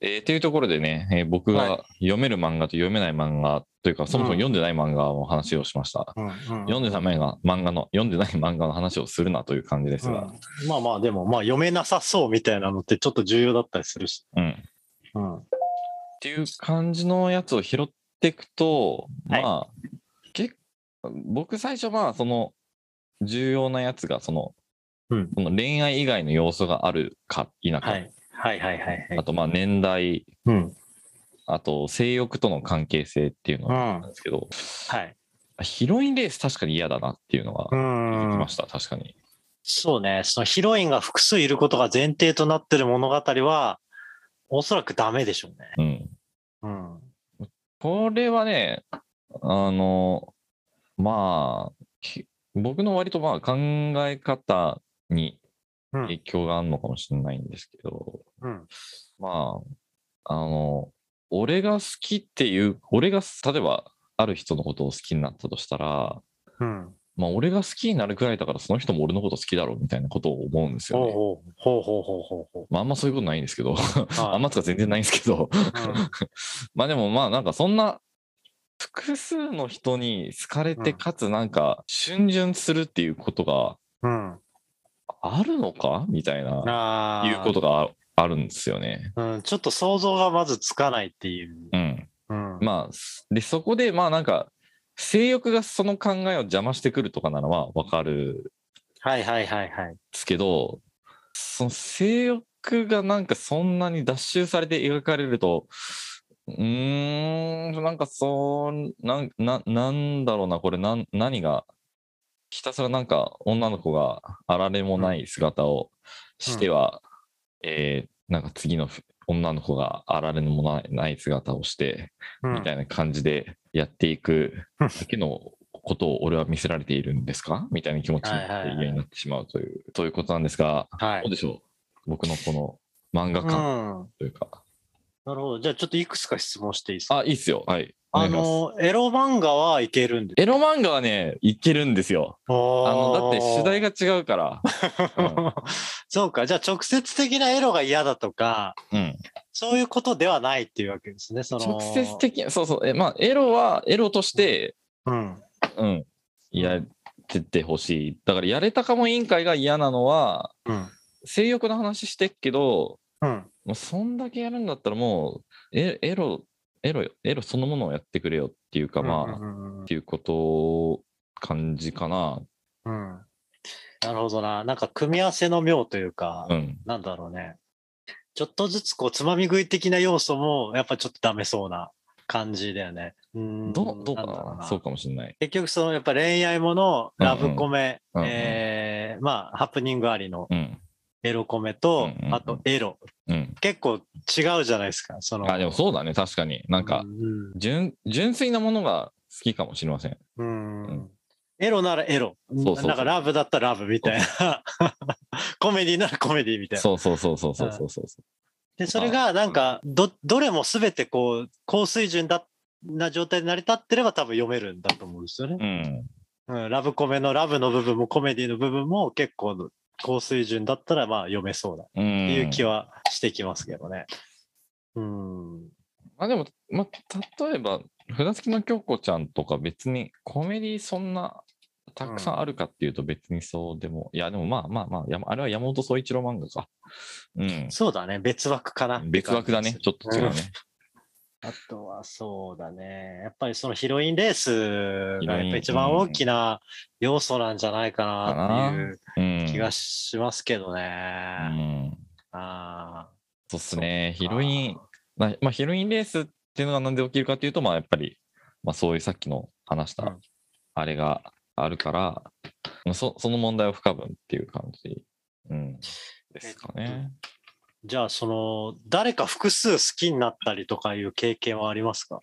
えー、というところでね、えー僕はが読める漫画と読めない漫画というか、そもそも読んでない漫画の話をしました。うんうん読んでない漫画漫画の、読んでない漫画の話をするなという感じですが、うんまあまあ、でも、まあ読めなさそうみたいなのってちょっと重要だったりするし。うん。っうん。ていう感じのやつを拾っていくと、はいまあ、結僕最初まあ、その、重要なやつが、その、うんその恋愛以外の要素があるか否か、はい。はいはいはいはいあ。とまあ年代、うん。あと性欲との関係性っていうのうん。ですけど、い。ヒロインレース確かに嫌だなっていうのがう出てきんま。した、確かに。そうね。そのヒロインが複数いることが前提となってる物語は、おそらくダメでしょうね。うん。うん。これはね、あの、まあ、き僕の割とまあ考え方にうん影響があるのかもしれないんですけど、うん。まあ、あの、俺が好きっていう、俺が例えばある人のことを好きになったとしたら、うん。まあ俺が好きになるくらいだからその人も俺のこと好きだろうみたいなことを思うんですよね。ほうほうほうほうほうほうほまああんまそういうことないんですけど、う。(laughs) あんまつか全然ないんですけど、(laughs) まあでもまあなんかそんな複数の人に好かれて、うんかつなんか逡巡するっていうことが。あるのかみたいな。いうことがああるんですよね。うん。ちょっと想像がまずつかないっていう。うん。うん。まあ、すで、そこでまあなんか、性欲がその考えを邪魔してくるとかならまあわかるはいはいはいはい。んですけど、その性欲がなんかそんなに脱臭されて描かれると、うーん、なんかそう、なんななんだろうな、これなん何が、ひたすらなんか女の子があられもない姿をしては、えーなんか次のふ女の子があられもないない姿をして、うんみたいな感じでやっていくだけのことを俺は見せられているんですか？みたいな気持ちになってはいはいはい嫌になってしまうという、そういうことなんですが、はい。どうでしょう？僕のこの漫画う感ん。というか。なるほど。じゃあちょっといくつか質問していいですか？あ、いいっすよ。はい。おあの、エロ漫画はいけるんでエロ漫画はね、いけるんですよ。ああの、だって主題が。が違うから。(laughs) うんそうか。じゃあ直接的なエロが嫌だとか、うん。そういうことではないっていうわけですね。その直接。的、そうそう。え、まあ、エロはエロとして、うん。うん、やってってほしい。だから、やれたかも委員会が嫌なのは、うん。性欲の話してっけど、うん。もうそんだけやるんだったらもう、エエロ、エロ、エロそのものをやってくれよっていうか、まあ、っうんていうこと、感じかな。うん。なるほどな。なんか組み合わせの妙というか、うん。なんだろうね。ちょっとずつこう、つまみ食い的な要素も、やっぱちょっとダメそうな感じだよね。うんどう、どうかななそうかもしれない。結局そのやっぱ恋愛もの、ラブコメ、うんうんえーまあ、ハプニングありのうん。エロコメと、あとエロ。うん。結構違うじゃないですか。そのあ、でもそうだね。確かに。なんかう、ん純、純粋なものが好きかもしれません。うんうんエロならエロ。そうそうなんかラブだったらラブみたいな。コメディならコメディみたいな。そうそうそうそうそうそうそう。で、それがなんか、ど、どれも全てこう、高水準だ、な状態で成り立ってれば多分読めるんだと思うんですよね。うん。うん、ラブコメのラブの部分もコメディの部分も結構高水準だったらまあ読めそうだっうん。ていう気はしてきますけどね。うん。まあでも、まあ、例えば、船付きの京子ちゃんとか別にコメディそんなたくさんあるかっていうと別にそうでも、いやでもまあまあまあ、やあれは山本総一郎漫画か。うん。そうだね。別枠かな。別枠だね。ちょっと違うね。あとはそうだね。やっぱりそのヒロインレースがやっぱ一番大きな要素なんじゃないかなっていううん。気がしますけどうね。ん。あそうっすね。ヒロイン、まあ、まあ、ヒロインレースっていうのがなんで起きるかっていうと、まあやっぱり、まあそういうさっきの話したうんあれがあるから、まあそその問題を深ぶっていう感じ、うん、ですかね。ーじゃあその誰か複数好きになったりとかいう経験はありますか？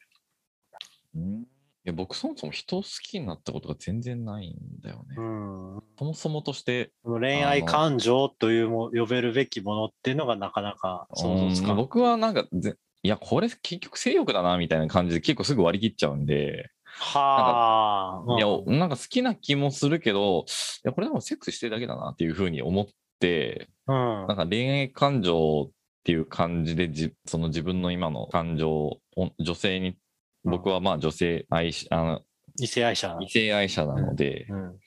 うんいや僕そもそも人を好きになったことが全然ないんだよね。うん。そもそもとして、恋愛感情というも呼べるべきものっていうのがなかなか想像つかない。うん僕はなんかぜ、いや、これ結局性欲だなみたいな感じで結構すぐ割り切っちゃうんで、はあ。いや、うんなんか好きな気もするけど、いや、これでもセックスしてるだけだなっていうふうに思って、うんなんか恋愛感情っていう感じでじ、その自分の今の感情をお女性に、僕はまあ女性愛し、あの、異性愛者。異性愛者なので、うんうん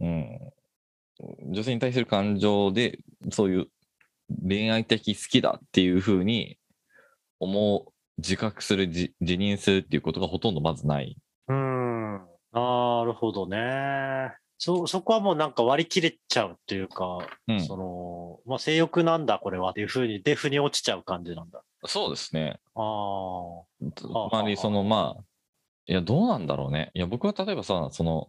うん、女性に対する感情で、そういう恋愛的好きだっていうふうに思う、自覚する、自自認するっていうことがほとんどまずない。うん。なるほどね。そ、そこはもうなんか割り切れちゃうっていうか、うんその、まあ性欲なんだこれはっていうふうにデフに落ちちゃう感じなんだ。そうですね。ああ。つまり、そのまあ、いや、どうなんだろうね。いや、僕は例えばさ、その、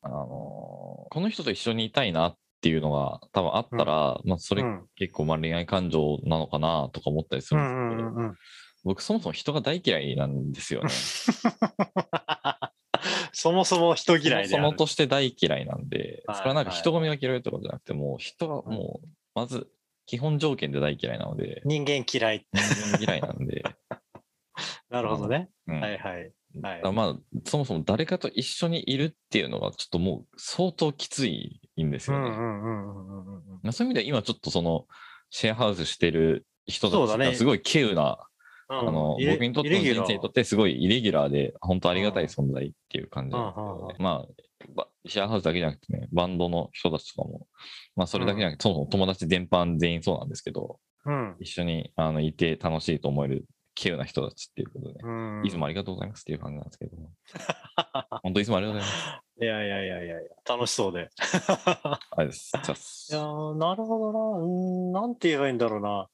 あの、この人と一緒にいたいなっていうのが多分あったら、まあ、それうん結構まあ恋愛感情なのかなとか思ったりすうるんですけど、んうんうんうん。僕そもそも人が大嫌いなんですよね。(laughs) (laughs) そもそも人嫌いで。そもそもとして大嫌いなんで、はいそれはなんか人混みが嫌いとかじゃなくて、もう人がもう、まず基本条件で大嫌いなので、人間嫌い。人間嫌いなんで、(laughs) なるほどね。うんはいはい。はいまあ、そもそも誰かと一緒にいるっていうのがちょっともう相当きついんですよね。うんうんうんうんうんうん。まあそういう意味では今ちょっとそのシェアハウスしてる人たちがすごい稀有な、ああの僕にとっての人生にとってすごいイレギュラーで本当ありがたい存在っていう感じなんですけどねうんまあばシェアハウスだけじゃなくてねバンドの人たちとかもまあそれだけじゃなくて、そもそも友達全般全員そうなんですけどうん。一緒にあのいて楽しいと思える稀有な人たちっていうことで、うん。いつもありがとうございますっていう感じなんですけど (laughs) 本当いつもありがとうございますいやいやいやいや楽しそうで。あれです (laughs) いやーなるほどな。うーん、なんて言えばいいんだろうな。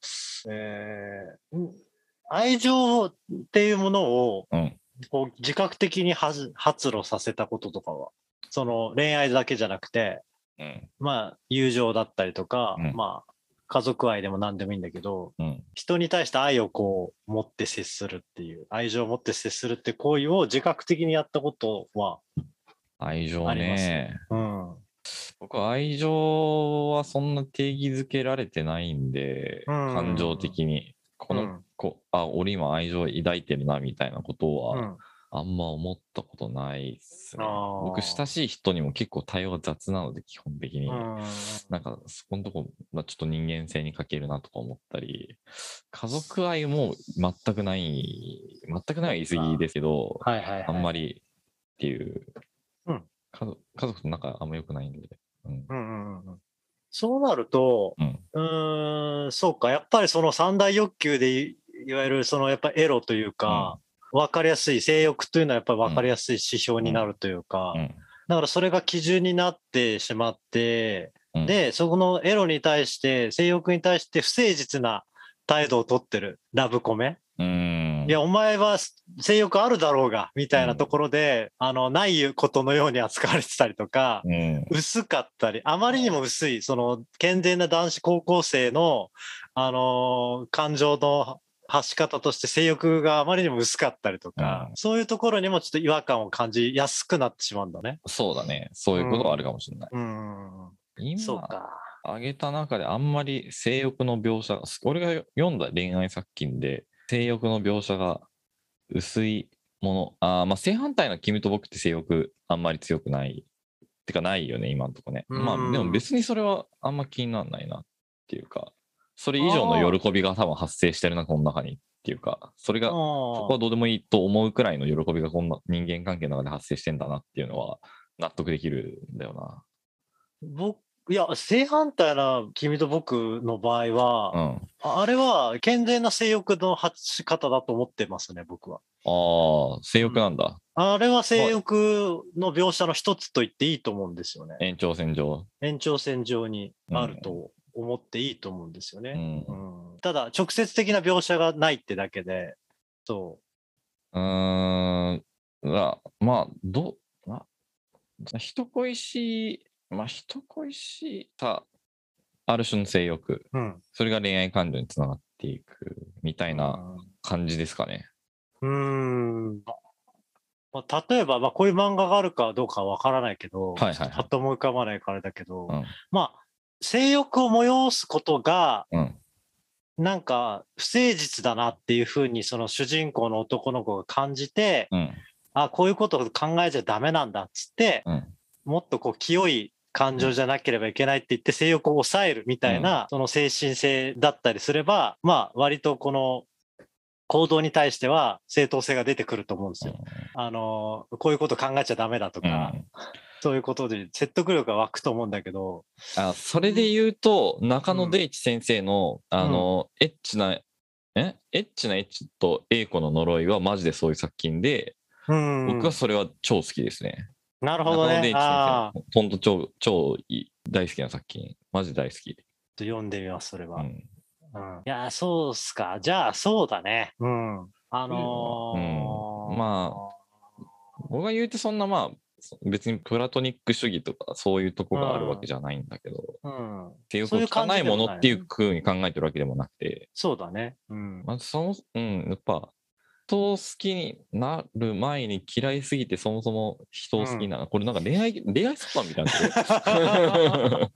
えーうん愛情っていうものを、うん。こう自覚的に発発露させたこととかは、その恋愛だけじゃなくて、うん。まあ、友情だったりとか、うん。まあ、家族愛でも何でもいいんだけど、うん。人に対して愛をこう持って接するっていう、愛情を持って接するって行為を自覚的にやったことは、愛情あります。ねうん。僕は愛情はそんな定義づけられてないんで、うん。感情的に。この、うんこあ、俺今愛情抱いてるなみたいなことは、うん。あんま思ったことないっすね。僕、親しい人にも結構対応が雑なので、基本的に。うんなんか、そこのとこ、まあ、ちょっと人間性に欠けるなとか思ったり、家族愛も全くない、全くないは言い過ぎですけど、はいはい、はい。あんまりっていう、うん家族家族と仲あんま良くないんで。うんうんうんうんうんそうなると、うん。うーん、そうか、やっぱりその三大欲求でいいわゆるそのやっぱエロというか、分かりやすい、性欲というのはやっぱり分かりやすい指標になるというか、うん。だからそれが基準になってしまって、うん。で、そこのエロに対して、性欲に対して不誠実な態度をとってるラブコメ。うん。いや、お前は性欲あるだろうが、みたいなところで、あの、ないことのように扱われてたりとか、うん、薄かったり、あまりにも薄い、その健全な男子高校生の、あのー感情の発し方として性欲があまりにも薄かったりとか、うんそういうところにもちょっと違和感を感じやすくなってしまうんだね。そうだね。そういうことはあるかもしれない。うん。今、そうか。挙げた中であんまり性欲の描写、俺が読んだ恋愛作品で性欲の描写が薄いもの、あーまあ正反対の君と僕って性欲あんまり強くない。てかないよね、今のとこね。まうんあでも別にそれはあんま気にならないなっていうか、それ以上の喜びが多分発生してるな、この中にっていうか、それが、そこはどうでもいいと思うくらいの喜びがこんな人間関係の中で発生してんだなっていうのは納得できるんだよな。僕、いや、正反対な君と僕の場合は、うん。あれは健全な性欲の発し方だと思ってますね、僕は。ああ、性欲なんだ。あれは性欲の描写の一つと言っていいと思うんですよね。延長線上。延長線上にあると思っていいと思うんですようね。ん。うんただ、直接的な描写がないってだけで、そうーん。まあ、まあ、どあ、人恋しい、まあ、人恋しいさ、ある種の性欲。う。うん。それが恋愛感情につながっていくみたいな感じですかね。うーん。まあ、例えば、まあ、こういう漫画があるかどうかはわからないけど、はいはいはいパッと思い浮かばないからだけど、うんまあ、性欲を催すことが、うん。なんか不誠実だなっていうふうにその主人公の男の子が感じて、うん。あこういうことを考えちゃダメなんだっつって、うん。もっとこう清い感情じゃなければいけないって言って性欲を抑えるみたいな、その精神性だったりすれば、まあ割とこの行動に対しては正当性が出てくると思うんですよ。あのこういうこと考えちゃダメだとうか、ん。そういうことで説得力が湧くと思うんだけど、あそれで言うと、中野デイチ先生の、あの、エッチな、え？エッチなエッチと栄子の呪いはマジでそういう作品で、うん。僕はそれは超好きですね。なるほどね。あほんと超、超いい大好きな作品。マジ大好き。読んでみます、それは。うん。うん、いや、そうっすか。じゃあ、そうだね。うん。あのーうんま僕が言うてそんなまあ、別にプラトニック主義とかそういうとこがあるわけじゃないんだけど、うん。性欲をそういう聞かないものっていうふうに考えてるわけでもなくて、そうだね。うん。まずその、うん、やっぱ、人を好きになる前に嫌いすぎてそもそも人を好きな、これなんか恋愛、恋愛相談みたいな。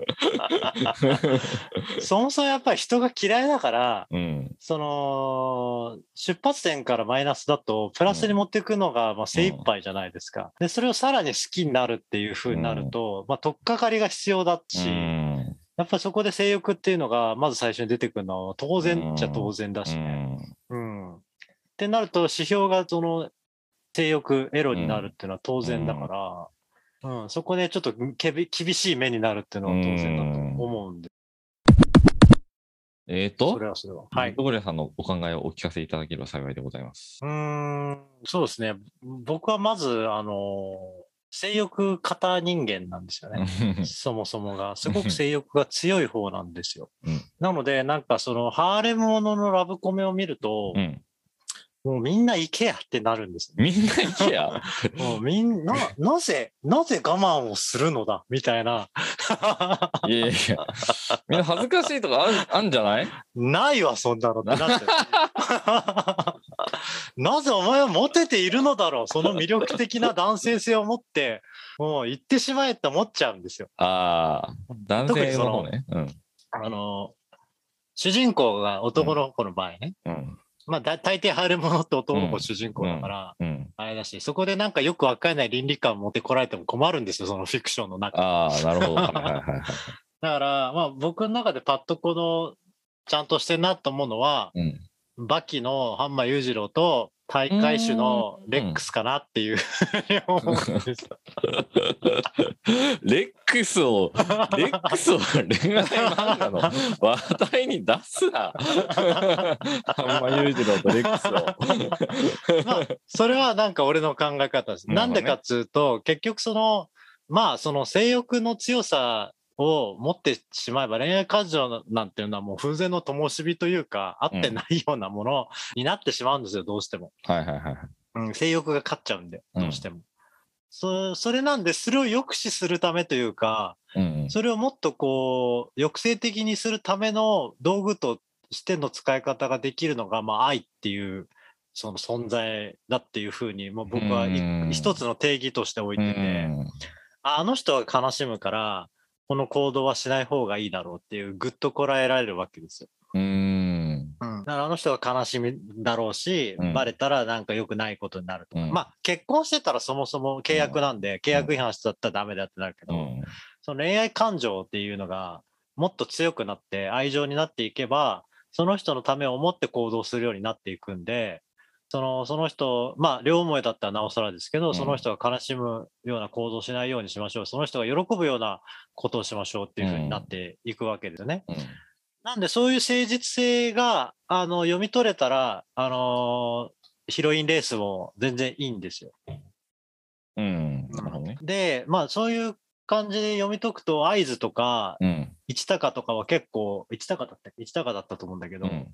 (laughs) そもそもやっぱり人が嫌いだから、うん。その、出発点からマイナスだと、プラスに持っていくのがまあ精一杯じゃないですか。で、それをさらに好きになるっていう風になると、まあ、取っかかりが必要だし、うんやっぱりそこで性欲っていうのが、まず最初に出てくるのは当然っちゃ当然だしね。うん。ってなると、指標がその性欲、エロになるっていうのは当然だから、うん、そこでちょっとけび厳しい目になるっていうのは当然だと思うんで、えっ、と？それ、はそれは。はい。ドゴリアさんのお考えをお聞かせいただければ幸いでございます。うーん、そうですね。僕はまず、あの、性欲型人間なんですよね。(laughs) そもそもが、すごく性欲が強い方なんですよ。うんなので、なんかその、ハーレムもののラブコメを見ると、うん。もうみんな行けやってなるんですよ。みんな行けや？(laughs) もうみんな、なぜ、なぜ我慢をするのだ？みたいな。いやいや。みんな恥ずかしいとかある (laughs) あんじゃない？ないわ、そんなのってなってる。(laughs) なぜお前はモテているのだろう？その魅力的な男性性を持って、もう行ってしまえって思っちゃうんですよ。ああ、男性のの方ね。うん。あの、主人公が男の子の場合ね。うん。まあ、だ大抵ハーレムものって男の子うん主人公だから、うん。あれだし、そこでなんかよくわかんない倫理観持ってこられても困るんですよ、そのフィクションの中。ああ、なるほど。はいはいはいはい。(laughs) だから、まあ僕の中でパッとこの、ちゃんとしてんなと思うのは、うん。バキのハンマー裕次郎と大会種のレックスかなっていう。レックスを、レックスを恋愛漫画の話題に出すな。ハンマ裕次郎とレックスを。まあ、それはなんか俺の考え方です。なんでかっつうと、結局その、まあその性欲の強さを持ってしまえば恋愛感情なんていうのはもう風前の灯火というか、合ってないようなものになってしまうんですよ、どうしても。はいはいはい。うん、性欲が勝っちゃうんで、うんどうしても。そそれなんで、それを抑止するためというか、うんそれをもっとこう、抑制的にするための道具としての使い方ができるのが、まあ、愛っていう、その存在だっていうふうに、もう僕は一つの定義として置いてて、あの人は悲しむから、この行動はしない方がいいだろうっていう、ぐっとこらえられるわけですよ。うん。だからあの人が悲しみだろうし、うんバレたらなんか良くないことになるとか、うんまあ結婚してたらそもそも契約なんで、契約違反してたらダメだってなるけど、うん。その恋愛感情っていうのがもっと強くなって愛情になっていけば、その人のためを思って行動するようになっていくんで、そのその人、まあ両思いだったらなおさらですけど、んその人が悲しむような行動をしないようにしましょう、その人が喜ぶようなことをしましょうっていうふうになっていくわけですよね。うんなんでそういう誠実性があの読み取れたら、あのヒロインレースも全然いいんですよ。うん。なるほどね。で、まあそういう感じで読み解くと、合図とか、うん。市高とかは結構、市高だったっけ市高だったと思うんだけど、うん。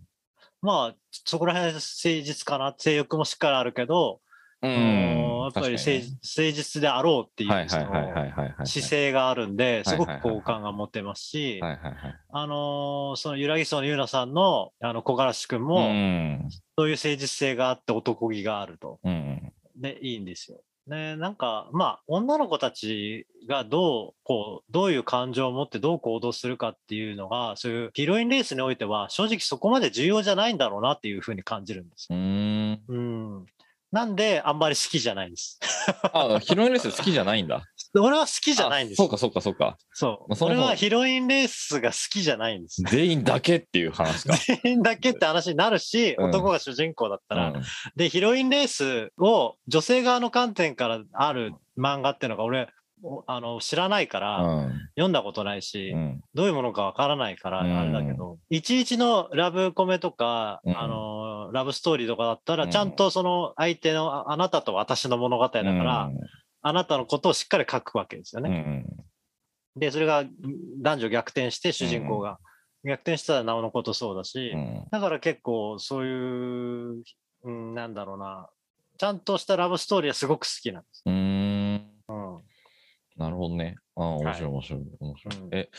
まあそこら辺誠実かな、性欲もしっかりあるけど、うあのやっぱり誠,、実であろうっていう。姿勢があるんで、すごく好感が持てますし。あのーそのゆらぎそうのゆうなさんのあの小柄しくんも、うん。そういう誠実性があって男気があると。うん。で、いいんですよ。ね、なんか、まあ、女の子たちがどう、こう、どういう感情を持ってどう行動するかっていうのが、そういうヒロインレースにおいては、正直そこまで重要じゃないんだろうなっていうふうに感じるんですうよ。ん。うん。なんで、あんまり好きじゃないんです。(laughs) あ、ヒロインレース好きじゃないんだ。俺は好きじゃないんですそうかそうかそうか。そう。まあそ俺はヒロインレースが好きじゃないんです。全員だけっていう話か。全員だけって話になるし、うん。男が主人公だったら、うん。で、ヒロインレースを女性側の観点からある漫画っていうのが俺、おあの知らないから、うん。読んだことないし、うん。どういうものかわからないからうん。あれだけど、いちいちのラブコメとか、うん。あのラブストーリーとかだったら、うん。ちゃんとその相手のああなたと私の物語だから、あなたのことをしっかり書くわけですようんうね。んで、それが男女逆転して主人公が、逆転したらなおのことそうだし、うんだから結構そういう、うん、なんだろうな、ちゃんとしたラブストーリーはすごく好きなんです。うーんうん。なるほどね。ああ、面白い、はい面白い、面白い。うんえ、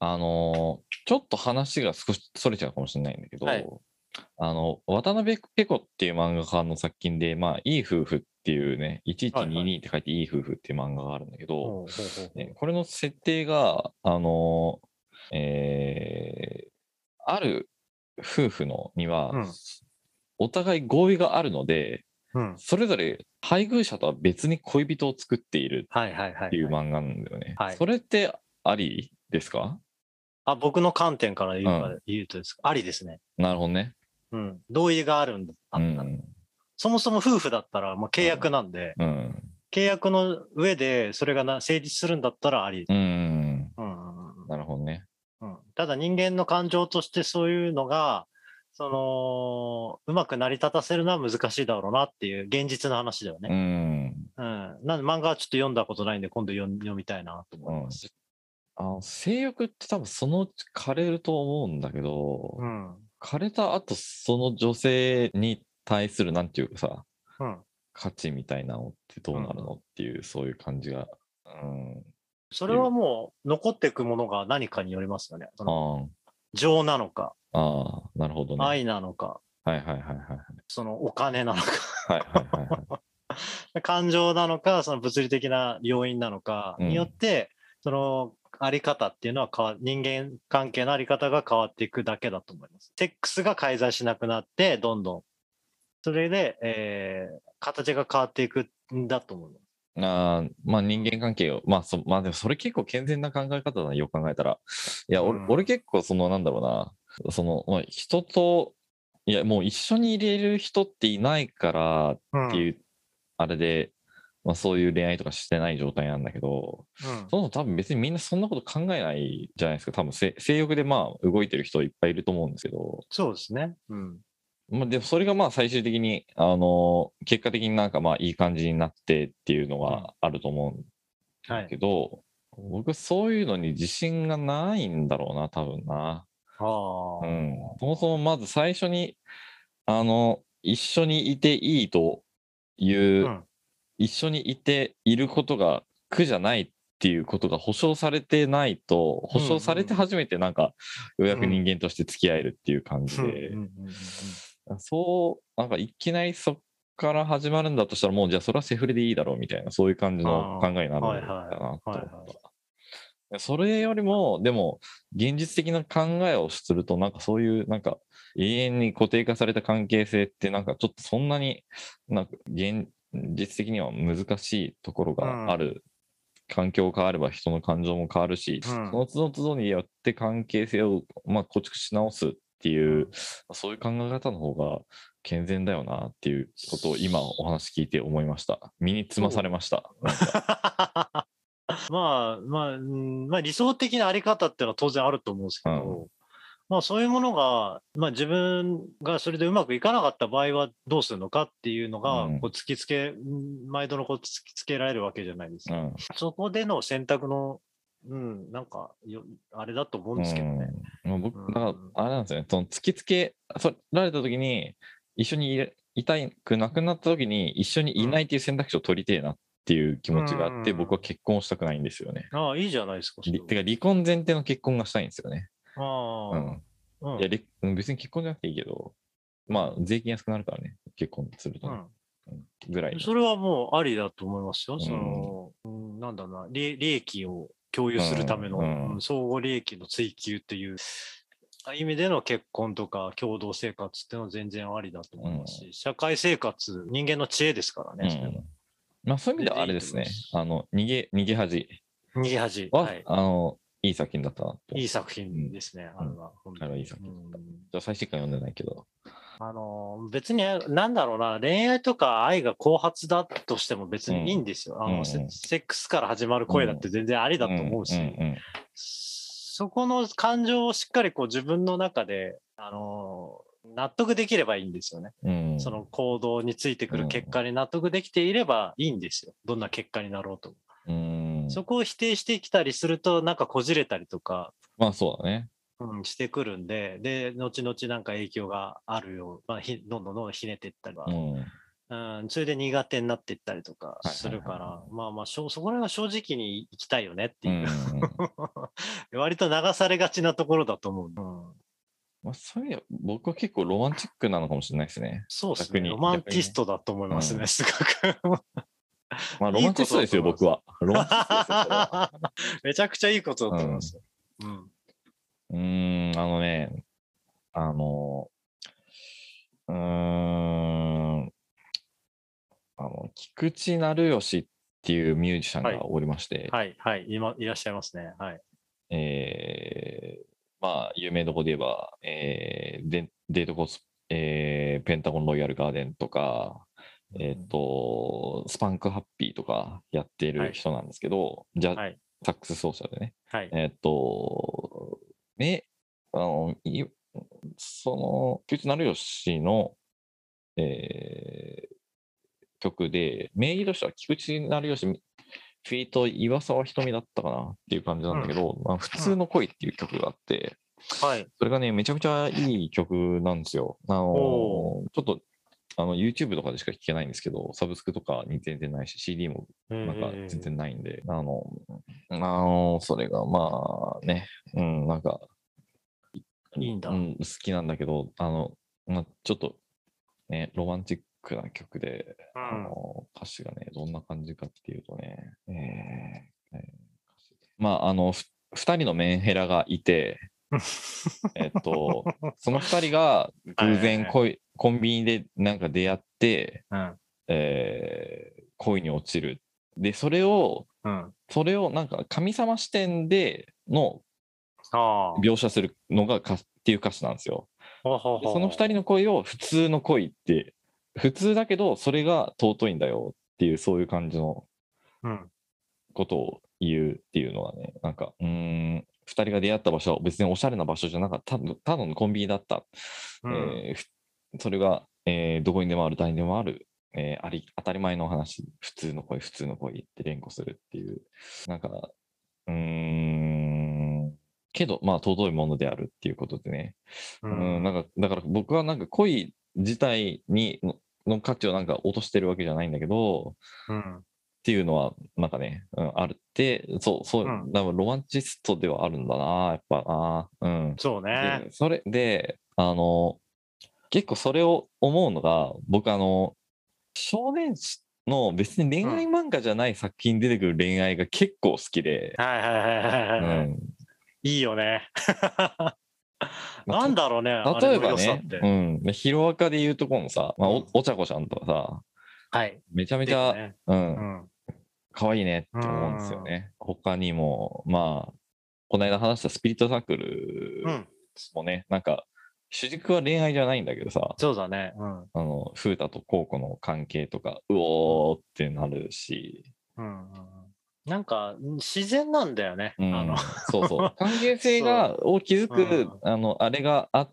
あのーちょっと話が少しそれちゃうかもしれないんだけど、はいあの、渡辺ペコっていう漫画家の作品で、まあ、いい夫婦っていうね、1122って書いていい夫婦っていう漫画があるんだけど、これの設定が、あのーえーある夫婦のには、うんお互い合意があるので、うん。それぞれ配偶者とは別に恋人を作っている。っていう漫画なんだよね。はいそれってありですか？あ、僕の観点から言うとですか、ありですね。なるほどね。うん。同意があるんだったら、うん。そもそも夫婦だったら、まあ、契約なんで、うん。契約の上でそれがな成立するんだったらあり。うん。なるほどね。うん、ただ人間の感情としてそういうのが、その、うまく成り立たせるのは難しいだろうなっていう現実の話だようね。ん。うん。なんで漫画はちょっと読んだことないんで、今度読ん読みたいなと思います。あの性欲って多分そのうち枯れると思うんだけど、うん。枯れた後その女性に対するなんていうかさ、うん。価値みたいなのってどうなるのっていう、そういう感じが。うん。それはもう残っていくものが何かによりますよね。その情なのか、ああ、なるほどね。はい愛なのか、はいはいはいはい。そのお金なのか、はいはいはいはい。(laughs) 感情なのか、その物理的な要因なのかによって、そのあり方っていうのは変わ人間関係のあり方が変わっていくだけだと思います。セックスが介在しなくなって、どんどん。それで、えー形が変わっていくんだと思います。あーまあ人間関係を、まあそ、まあでもそれ結構健全な考え方だな、よく考えたら。いや、俺,、うん俺結構そのなんだろうな、その、まあ、人と、いや、もう一緒に入れる人っていないからっていう、あれで、まあそういう恋愛とかしてない状態なんだけど、うんそもそも多分別にみんなそんなこと考えないじゃないですか。多分せ性欲でまあ動いてる人いっぱいいると思うんですけど、そうですね。うん。まあ、でもそれがまあ最終的に、あの結果的になんかまあいい感じになってっていうのがあると思うんだけはい。ど、僕そういうのに自信がないんだろうな、多分な。ああ。うん。そもそもまず最初に、あの、一緒にいていいという、うん一緒にいていることが苦じゃないっていうことが保証されてないと、保証されて初めてなんか、ようやく人間として付き合えるっていう感じで、そう、なんかいきなりそっから始まるんだとしたら、もうじゃあそれはセフレでいいだろうみたいな、そういう感じの考えになるんだなはいと思った。それよりも、でも、現実的な考えをすると、なんかそういう、なんか、永遠に固定化された関係性って、なんかちょっとそんなに、なんか現実的には難しいところがある。環境変われば人の感情も変わるし、うんその都度都度によって関係性を、まあ、構築し直すっていう、そういう考え方の方が健全だよなっていうことを今お話聞いて思いました。身につまされました。(laughs) まあ、まあ、うんまあ理想的なあり方っていうのは当然あると思うんですけど、まあそういうものが、まあ自分がそれでうまくいかなかった場合はどうするのかっていうのが、うんこう突きつけ、うん毎度のこう突きつけられるわけじゃないですか。うんそこでの選択の、うん、なんかよ、あれだと思うんですけどね。うんまあ僕、うんだから、あれなんですよね、その突きつけられた時に、一緒にいたくなくなった時に、一緒にいないっていう選択肢を取りてえなっていう気持ちがあって、うん僕は結婚したくないんですよね。ああ、いいじゃないですか。てか、離婚前提の結婚がしたいんですよね。ああ、うん。うんいや、りうん別に結婚じゃなくていいけど、まあ、税金安くなるからね、結婚するとね、うんうんぐらいの。それはもうありだと思いますよ。その、うんなんだろうな利、利益を共有するための、相互利益の追求っていう意味での結婚とか共同生活っていうのは全然ありだと思いますし、社会生活、人間の知恵ですからね、まあ、そういう意味ではあれですねあの、逃げ、逃げ恥逃げ恥。は、はい。あの、いい作品だったなと。いい作品ですね、あれは。本当にあれはいい作品うんじゃあ最新回読んでないけど。あの、別に、なんだろうな、恋愛とか愛が後発だとしても別にいいんですよ。あの、うんうんセセックスから始まる声だって全然ありだと思うし、んんそこの感情をしっかりこう自分の中で、あの、納得できればいいんですよね。うん。その行動についてくる結果に納得できていればいいんですよ。どんな結果になろうとも。うん。そこを否定してきたりすると、なんかこじれたりとか、まあそうだね。うん、してくるんで、で、後々なんか影響があるよう、まあ、ひどんどんどんどんひねっていったりはう、ん。うん、それで苦手になっていったりとかするから、まあまあしょ、そこら辺は正直に行きたいよねってういう、ん。(laughs) 割と流されがちなところだと思う。うん、まあそういう僕は結構ロマンチックなのかもしれないですね。そうですね。ロマンティストだと思いますね、うんすごく。まあロマンチストですよ、いい僕は。ロマンチストですよ、それは。(laughs) めちゃくちゃいいことだと思いますよ。うん。うーん、あのね、あの、うーん、あの、菊池成吉っていうミュージシャンはいがおりまして、はい、はい、今、いらっしゃいますね。はい。えーまあ、有名どこで言えば、えーデデートコース、えーペンタゴンロイヤルガーデンとか、えっ、と、スパンクハッピーとかやってる人なんですけど、じゃはい、サックス奏者でね。はい。えっと、ね、あの、いその、菊池成吉の、えー曲で、名義としては菊池成吉、フィート岩沢ひとみだったかなっていう感じなんだけど、まあ、普通の恋っていう曲があって、はい。それがね、めちゃくちゃいい曲なんですよ。あのおちょっと、あの、YouTube とかでしか聴けないんですけど、サブスクとかに全然ないし、CD もなんか全然ないんで、あの、あの、それがまあね、うん、なんか、いいんだ。うん、好きなんだけど、あの、まあ、ちょっと、ね、ロマンチックな曲で、あうん。の、歌詞がね、どんな感じかっていうとね、えーえーまあ、あの、ふ二人のメンヘラがいて、(laughs) えっと、その二人が偶然はい恋、コンビニでなんか出会って、うん。えー恋に落ちる。で、それを、うん。それをなんか神様視点での。描写するのがかっていう歌詞なんですよ。その二人の恋を普通の恋って、普通だけどそれが尊いんだよっていうそういう感じのうん。ことを言うっていうのはね、なんか、うーん、二人が出会った場所は別におしゃれな場所じゃなかった、ただのコンビニだった。うんえーふそれが、えーどこにでもある、誰にでもある、えーあり当たり前の話、普通の恋、普通の恋って連呼するっていう、なんか、うーん、けど、まあ、尊いものであるっていうことでね、ううん、なんか、だから僕はなんか恋自体にのの価値をなんか落としてるわけじゃないんだけど、うん。っていうのは、なんかね、うん、あるって、そう、そう、うん多分ロマンチストではあるんだな、やっぱな、うん。そうね。で、それで、あの、結構それを思うのが、僕あの、少年誌の別に恋愛漫画じゃない作品に出てくる恋愛が結構好きで、はいはいはいはいはいはい。うんいいよね。(laughs) まあなんだろうね。あ例えばね、てうん、でヒロアカで言うとこのさ、まあ、うんおお茶子ちゃんとかさ、はい。めちゃめちゃ、ねう、うんん。可愛いねって思うんですよね。他にも、まあ、この間話したスピリットサークルうん。もね、なんか、主軸は恋愛じゃないんだけどさ、そうだね。うん。あの、風太とコウコの関係とか、うおーってなるし、うんうんなんか自然なんだよね。うんあの、そうそう。(laughs) 関係性が、を築く、うんあの、あれがあっ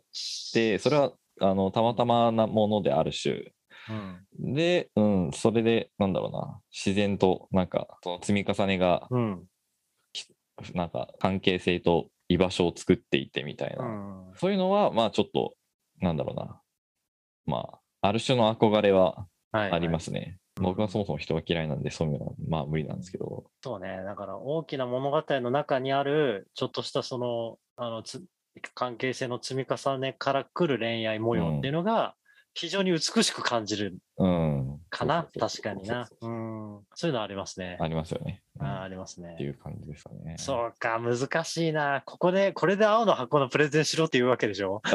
て、それは、あの、たまたまなものである種。うん。で、うん、それで、なんだろうな、自然と、なんか、その積み重ねが、うん。なんか、関係性と居場所を作っていてみたいな。うん。そういうのは、まあ、ちょっと、なんだろうな。まあ、ある種の憧れははい、。ありますすね。僕はそもそも人が嫌いなんで、そういうのは、まあ、無理なんですけど。そうね。だから大きな物語の中にある、ちょっとしたその、あの、つ関係性の積み重ねから来る恋愛模様っていうのが、非常に美しく感じるうん。かな。そうそうそう確かにな。そうそううん。そういうのありますね。ありますよね。うんあありますねって。いう感じですかね。そうか、難しいな。ここで、これで青の箱のプレゼンしろって言うわけでしょ？(laughs)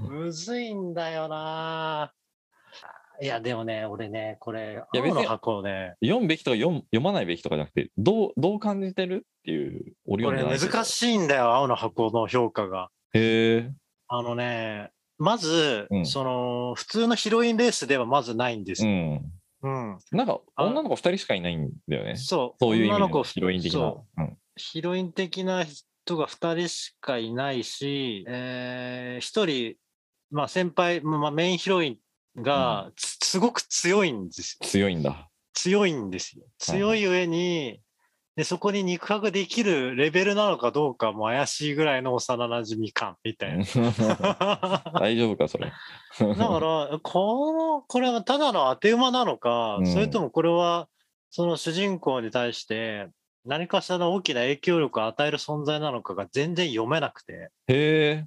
むずいんだよな。いや、でもね、俺ね、これ、いや別に青の箱をね、読むべきとか読む読まないべきとかじゃなくて、どう、どう感じてるっていう、俺これ読んでないけど難しいんだよ、青の箱の評価が。へえ。あのね、まず、うんその、普通のヒロインレースではまずないんですよ。うん。うん。なんか、あ女の子二人しかいないんだよね。そう。そういう意味のヒロイン的そなう。ヒロイン的な人が2人しかいないし、えー、1人、まあ、先輩、まあ、メインヒロインがつすごく強いんですよ。強いんだ。強いんですよ。はい強い上に、でそこに肉薄できるレベルなのかどうかも怪しいぐらいの幼馴染感みたいな。(laughs) 大丈夫か、それ。(laughs) だから、この、これはただの当て馬なのか、うんそれともこれは、その主人公に対して、何かしらの大きな影響力を与える存在なのかが全然読めなくて。へえ、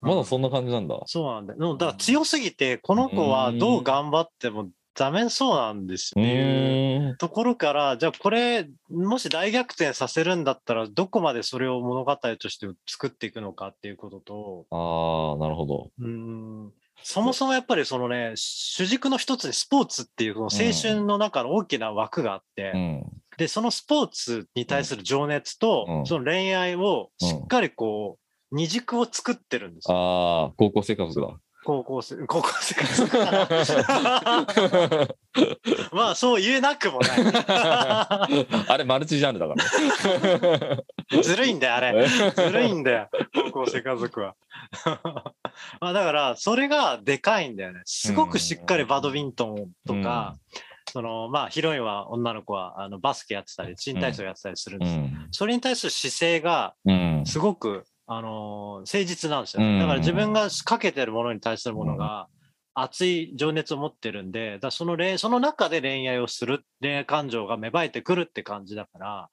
まだそんな感じなんだ。そうなんだだから強すぎて、この子はどう頑張ってもダメそうなんですうよね。ところから、じゃあこれ、もし大逆転させるんだったら、どこまでそれを物語として作っていくのかっていうことと、ああ、なるほど。うーんそもそもやっぱりそのね、主軸の一つにスポーツっていうこの青春の中の大きな枠があって、うん。で、そのスポーツに対する情熱と、うんその恋愛をしっかりこう、二軸を作ってるんですよ。ああ、高校生活だ。高校生、(laughs) 高校生活から。(laughs) まあ、そう言えなくもない。(laughs) あれ、マルチジャンルだから。ずるいんだよ、あれ。ずるいんだよ、高校生家族は。まあだから、それがでかいんだよね。すごくしっかりバドミントンとか、そのまあヒロインは女の子はあのバスケやってたり、新体操やってたりするんです。うん。それに対する姿勢がうん。すごく、あのー誠実なんですよ、うんだから自分がかけてるものに対するものが、熱い情熱を持ってるんで、だその恋その中で恋愛をする、恋愛感情が芽生えてくるって感じだから、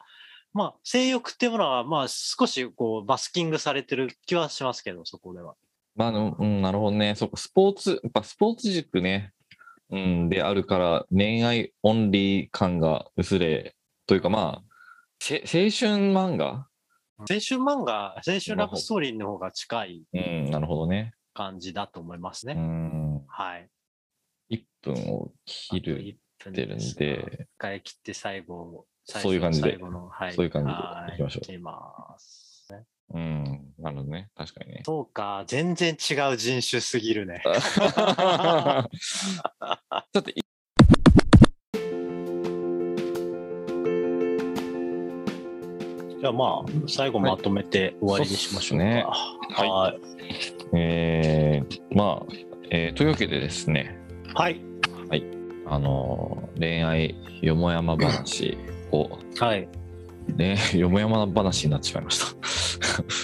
まあ、性欲っていうものは、まあ、少しこうバスキングされてる気はしますけど、そこでは。まあ、あのうん、なるほどね。そっか、スポーツ、やっぱスポーツ軸ね、うん、であるから、恋愛オンリー感が薄れ、というかまあ、せ青春漫画青春漫画、青春ラブストーリーの方が近いうん、なるほどね。感じだと思いますうね。ん、はい。1分を切る、1分てるんですで、一回切って最後、最そういう感じで最後の、はい、そういう感じではいきましょう切ります。うん、なるほどね。確かにね。そうか、全然違う人種すぎるね。(laughs) (laughs) ちょっとじゃあまあ、最後まとめて終わりにしましょうか。そうっすねはい。えー、まあ、えーというわけでですね、はい。あのー恋愛よもやま話を、はい。ね、(laughs) よもやま話になってしまいました。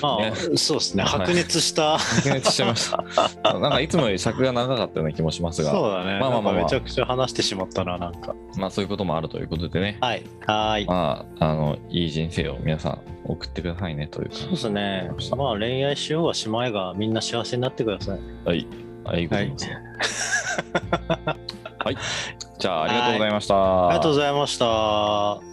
まあ、ねそうですね。はい白熱した。白熱しちゃいました。なんかいつもより尺が長かったような気もしますが、そうだね。まあまあまあまあめちゃくちゃ話してしまったな、なんか。まあそういうこともあるということでね、はい。はい。まあ、あの、いい人生を皆さん送ってくださいねというか。そうですね。まあ恋愛しようがしまいがみんな幸せになってください。はい。あいいことですね。はい。(laughs) じゃあ、ありがとうございました。ありがとうございました。